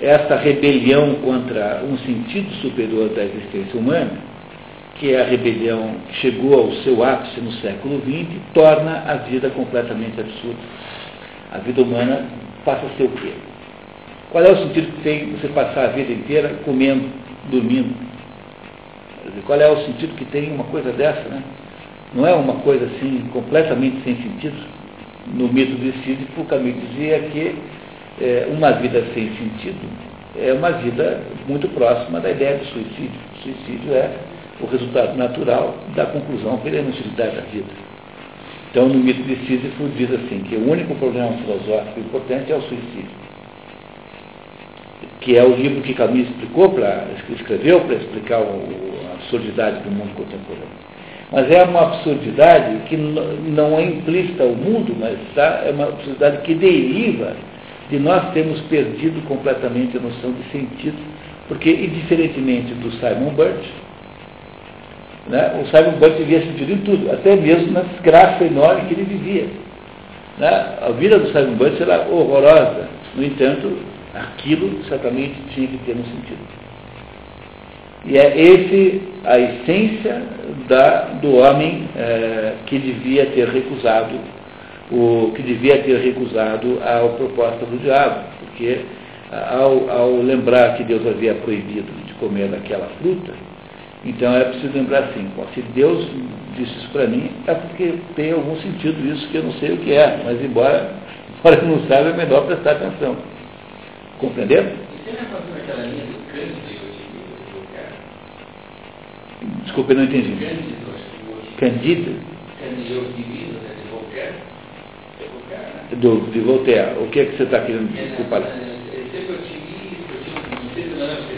[SPEAKER 1] essa rebelião contra um sentido superior da existência humana, que a rebelião que chegou ao seu ápice no século XX, torna a vida completamente absurda. A vida humana passa a ser o quê? Qual é o sentido que tem você passar a vida inteira comendo, dormindo, qual é o sentido que tem uma coisa dessa, né? Não é uma coisa assim completamente sem sentido. No mito de Sísifo, o Camus dizia que é, uma vida sem sentido é uma vida muito próxima da ideia de suicídio. O suicídio é o resultado natural da conclusão pela inutilidade da vida. Então, no mito de Sísifo, diz assim, que o único problema filosófico importante é o suicídio que é o livro que Camus explicou para escreveu para explicar o, a absurdidade do mundo contemporâneo. Mas é uma absurdidade que não é implícita ao mundo, mas tá, é uma absurdidade que deriva de nós termos perdido completamente a noção de sentido, porque, indiferentemente do Simon Burt, né, o Simon Burt vivia sentido em tudo, até mesmo na desgraça enorme que ele vivia. Né? A vida do Simon Burt era horrorosa, no entanto, aquilo certamente tinha que ter um sentido. E é esse a essência da, do homem é, que devia ter recusado o que devia ter recusado a proposta do diabo, porque ao, ao lembrar que Deus havia proibido de comer daquela fruta, então é preciso lembrar assim, se Deus disse isso para mim, é porque tem algum sentido isso que eu não sei o que é, mas embora, embora eu não saiba, é melhor prestar atenção. Compreenderam?
[SPEAKER 4] E você não é
[SPEAKER 1] entendi.
[SPEAKER 4] Cândido, né, né?
[SPEAKER 1] Do, de Voltaire. O que é que você está querendo desculpar?
[SPEAKER 4] Ele sempre otimista, não sei se não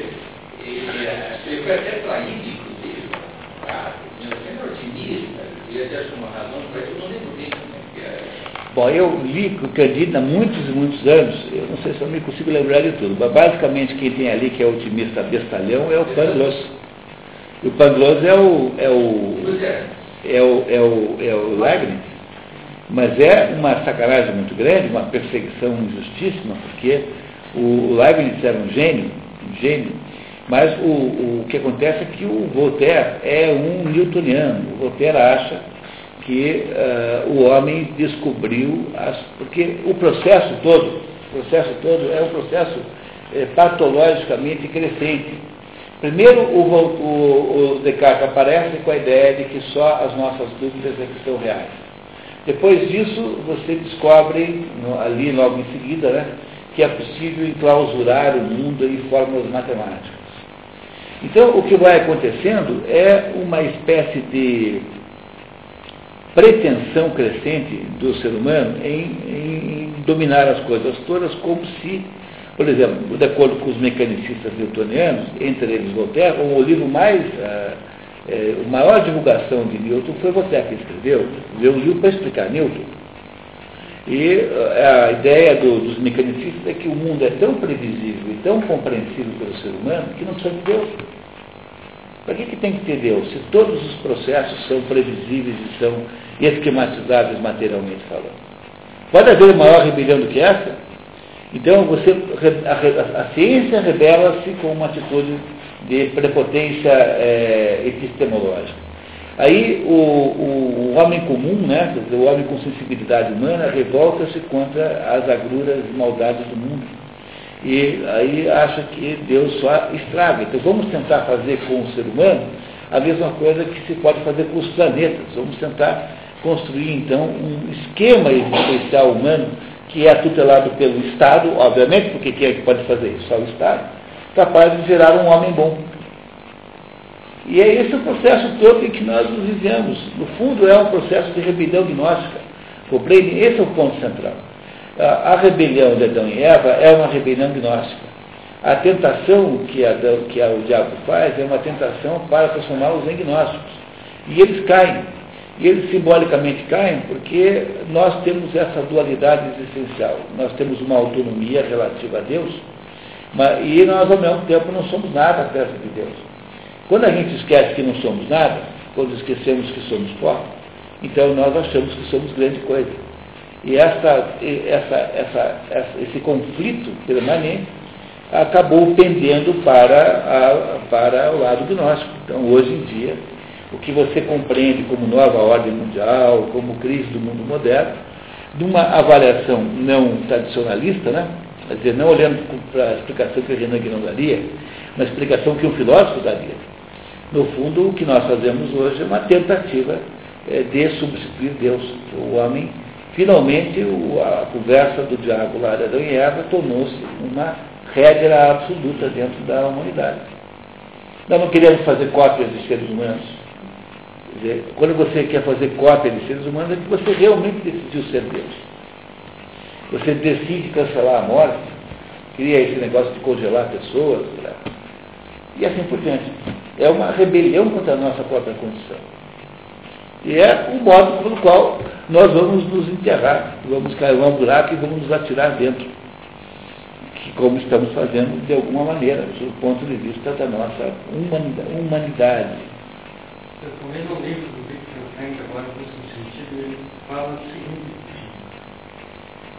[SPEAKER 4] ele foi até traído, inclusive. Eu sempre otimista, ele até achou uma razão, mas eu não lembro bem como é que era.
[SPEAKER 1] Bom, eu li o Candida há muitos e muitos anos, eu não sei se eu me consigo lembrar de tudo, mas basicamente quem tem ali que é otimista bestalhão é o Carlos. E o Pangloss é o, é o,
[SPEAKER 4] é.
[SPEAKER 1] é o, é o, é o Leibniz. Mas é uma sacanagem muito grande, uma perseguição injustíssima, porque o Leibniz era um gênio, um gênio, mas o, o que acontece é que o Voltaire é um newtoniano. O Voltaire acha que uh, o homem descobriu as. Porque o processo todo, o processo todo é um processo é, patologicamente crescente. Primeiro, o, o, o, Descartes aparece com a ideia de que só as nossas dúvidas é que são reais. Depois disso, você descobre, ali logo em seguida, né, que é possível enclausurar o mundo em fórmulas matemáticas. Então, o que vai acontecendo é uma espécie de pretensão crescente do ser humano em, em, dominar as coisas todas, como se, por exemplo, de acordo com os mecanicistas newtonianos, entre eles Voltaire, o livro mais, a, é, a maior divulgação de Newton foi Voltaire que escreveu, um livro para explicar Newton. E a ideia do, dos mecanicistas é que o mundo é tão previsível e tão compreensível pelo ser humano que não precisa de Deus. Para que, que tem que ter Deus? Se todos os processos são previsíveis e são esquematizáveis materialmente falando. Pode haver maior rebelião do que essa? Então, você, a, a, a ciência rebela-se com uma atitude de prepotência é, epistemológica. Aí o, o, o, homem comum, né, o homem com sensibilidade humana, revolta-se contra as agruras e maldades do mundo. E aí acha que Deus só estraga. Então vamos tentar fazer com o ser humano a mesma coisa que se pode fazer com os planetas. Vamos tentar construir então um esquema existencial humano que é tutelado pelo Estado, obviamente, porque quem é que pode fazer isso? Só o Estado, capaz de gerar um homem bom. E é esse o processo todo em que nós nos vivemos. No fundo, é um processo de rebelião gnóstica. Esse é o ponto central. A, a rebelião de Adão e Eva é uma rebelião gnóstica. A tentação que, Adão, que o diabo faz é uma tentação para transformá-los em gnósticos. E eles caem. E eles simbolicamente caem porque nós temos essa dualidade existencial. Nós temos uma autonomia relativa a Deus, mas, e nós, ao mesmo tempo, não somos nada perto de Deus. Quando a gente esquece que não somos nada, quando esquecemos que somos pó, então nós achamos que somos grande coisa. E essa, essa, essa, esse conflito permanente acabou pendendo para, a, para o lado gnóstico. Então, hoje em dia, o que você compreende como nova ordem mundial, como crise do mundo moderno, numa avaliação não tradicionalista, né? quer dizer, não olhando para a explicação que a Renan não daria, uma explicação que um filósofo daria. No fundo, o que nós fazemos hoje é uma tentativa é, de substituir Deus. O homem, finalmente, o, a conversa do diabo lá de Adão e Eva tornou-se uma regra absoluta dentro da humanidade. Nós não queremos fazer cópias de seres humanos. Dizer, quando você quer fazer cópia de seres humanos, é que você realmente decidiu ser Deus. Você decide cancelar a morte, cria esse negócio de congelar pessoas, e assim por diante. É uma rebelião contra a nossa própria condição. E é o modo pelo qual nós vamos nos enterrar, vamos cair um buraco e vamos nos atirar dentro. Que, como estamos fazendo de alguma maneira, do ponto de vista da nossa humanidade.
[SPEAKER 3] Eu também no livro do Victor Frank, agora nesse sentido, ele fala o seguinte.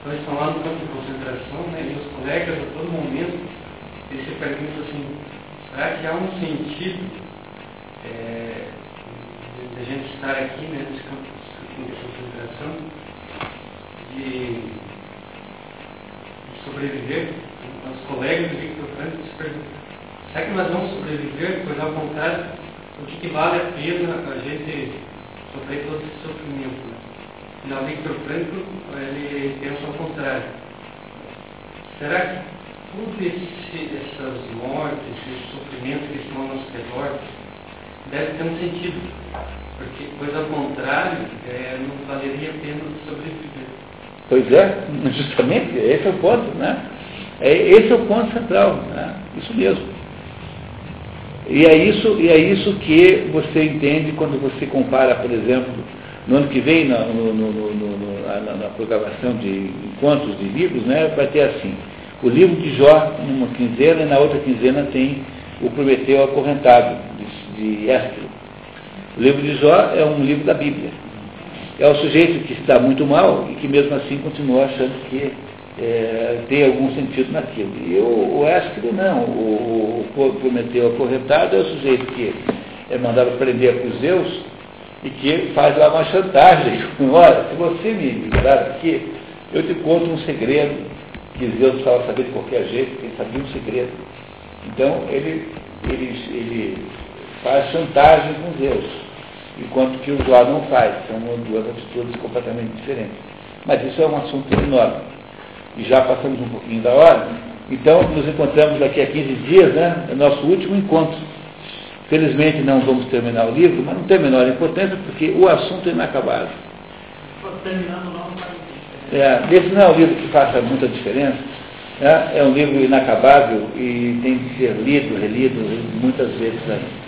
[SPEAKER 3] Nós estamos lá no campo de concentração, né, e os colegas a todo momento, eles se perguntam assim, Será que há um sentido é, de, a gente estar aqui né, nesse campo de concentração, de, de sobreviver? Os colegas do Victor Frankl se perguntam, será que nós vamos sobreviver? Pois ao contrário, o que, que vale a pena a gente sofrer todo esse sofrimento? Né? Afinal, Victor Frankl, ele pensa ao contrário. Será que tudo esse, essas mortes, esse sofrimento que estão ao nosso redor, deve ter um sentido. Porque, pois ao contrário, é, não valeria a pena sobreviver.
[SPEAKER 1] Pois é, justamente, esse é o ponto, né? É, esse é o ponto central, né? Isso mesmo. E é isso, e é isso que você entende quando você compara, por exemplo, no ano que vem, na, no, no, no, na, na programação de encontros de livros, né, vai ter assim, o livro de Jó, numa quinzena, e na outra quinzena tem o Prometeu acorrentado, de, de. O livro de Jó é um livro da Bíblia. É o sujeito que está muito mal e que mesmo assim continua achando que é, tem algum sentido naquilo. E o, o não. O, o Prometeu acorretado é o sujeito que é mandado prender por Zeus e que faz lá uma chantagem. Olha, se você me liberar aqui, eu te conto um segredo que Zeus precisava saber de qualquer jeito, porque ele sabia um segredo. Então, ele, ele, ele faz chantagem com Deus, enquanto que o Jó não faz. São duas atitudes completamente diferentes. Mas isso é um assunto enorme. E já passamos um pouquinho da hora. Então, nos encontramos daqui a 15 dias, né? É nosso último encontro. Felizmente não vamos terminar o livro, mas não tem a menor importância, porque o assunto é inacabado.
[SPEAKER 3] Terminando
[SPEAKER 1] é, esse não é um livro que faça muita diferença, né? é um livro inacabável e tem que ser lido, relido muitas vezes ainda.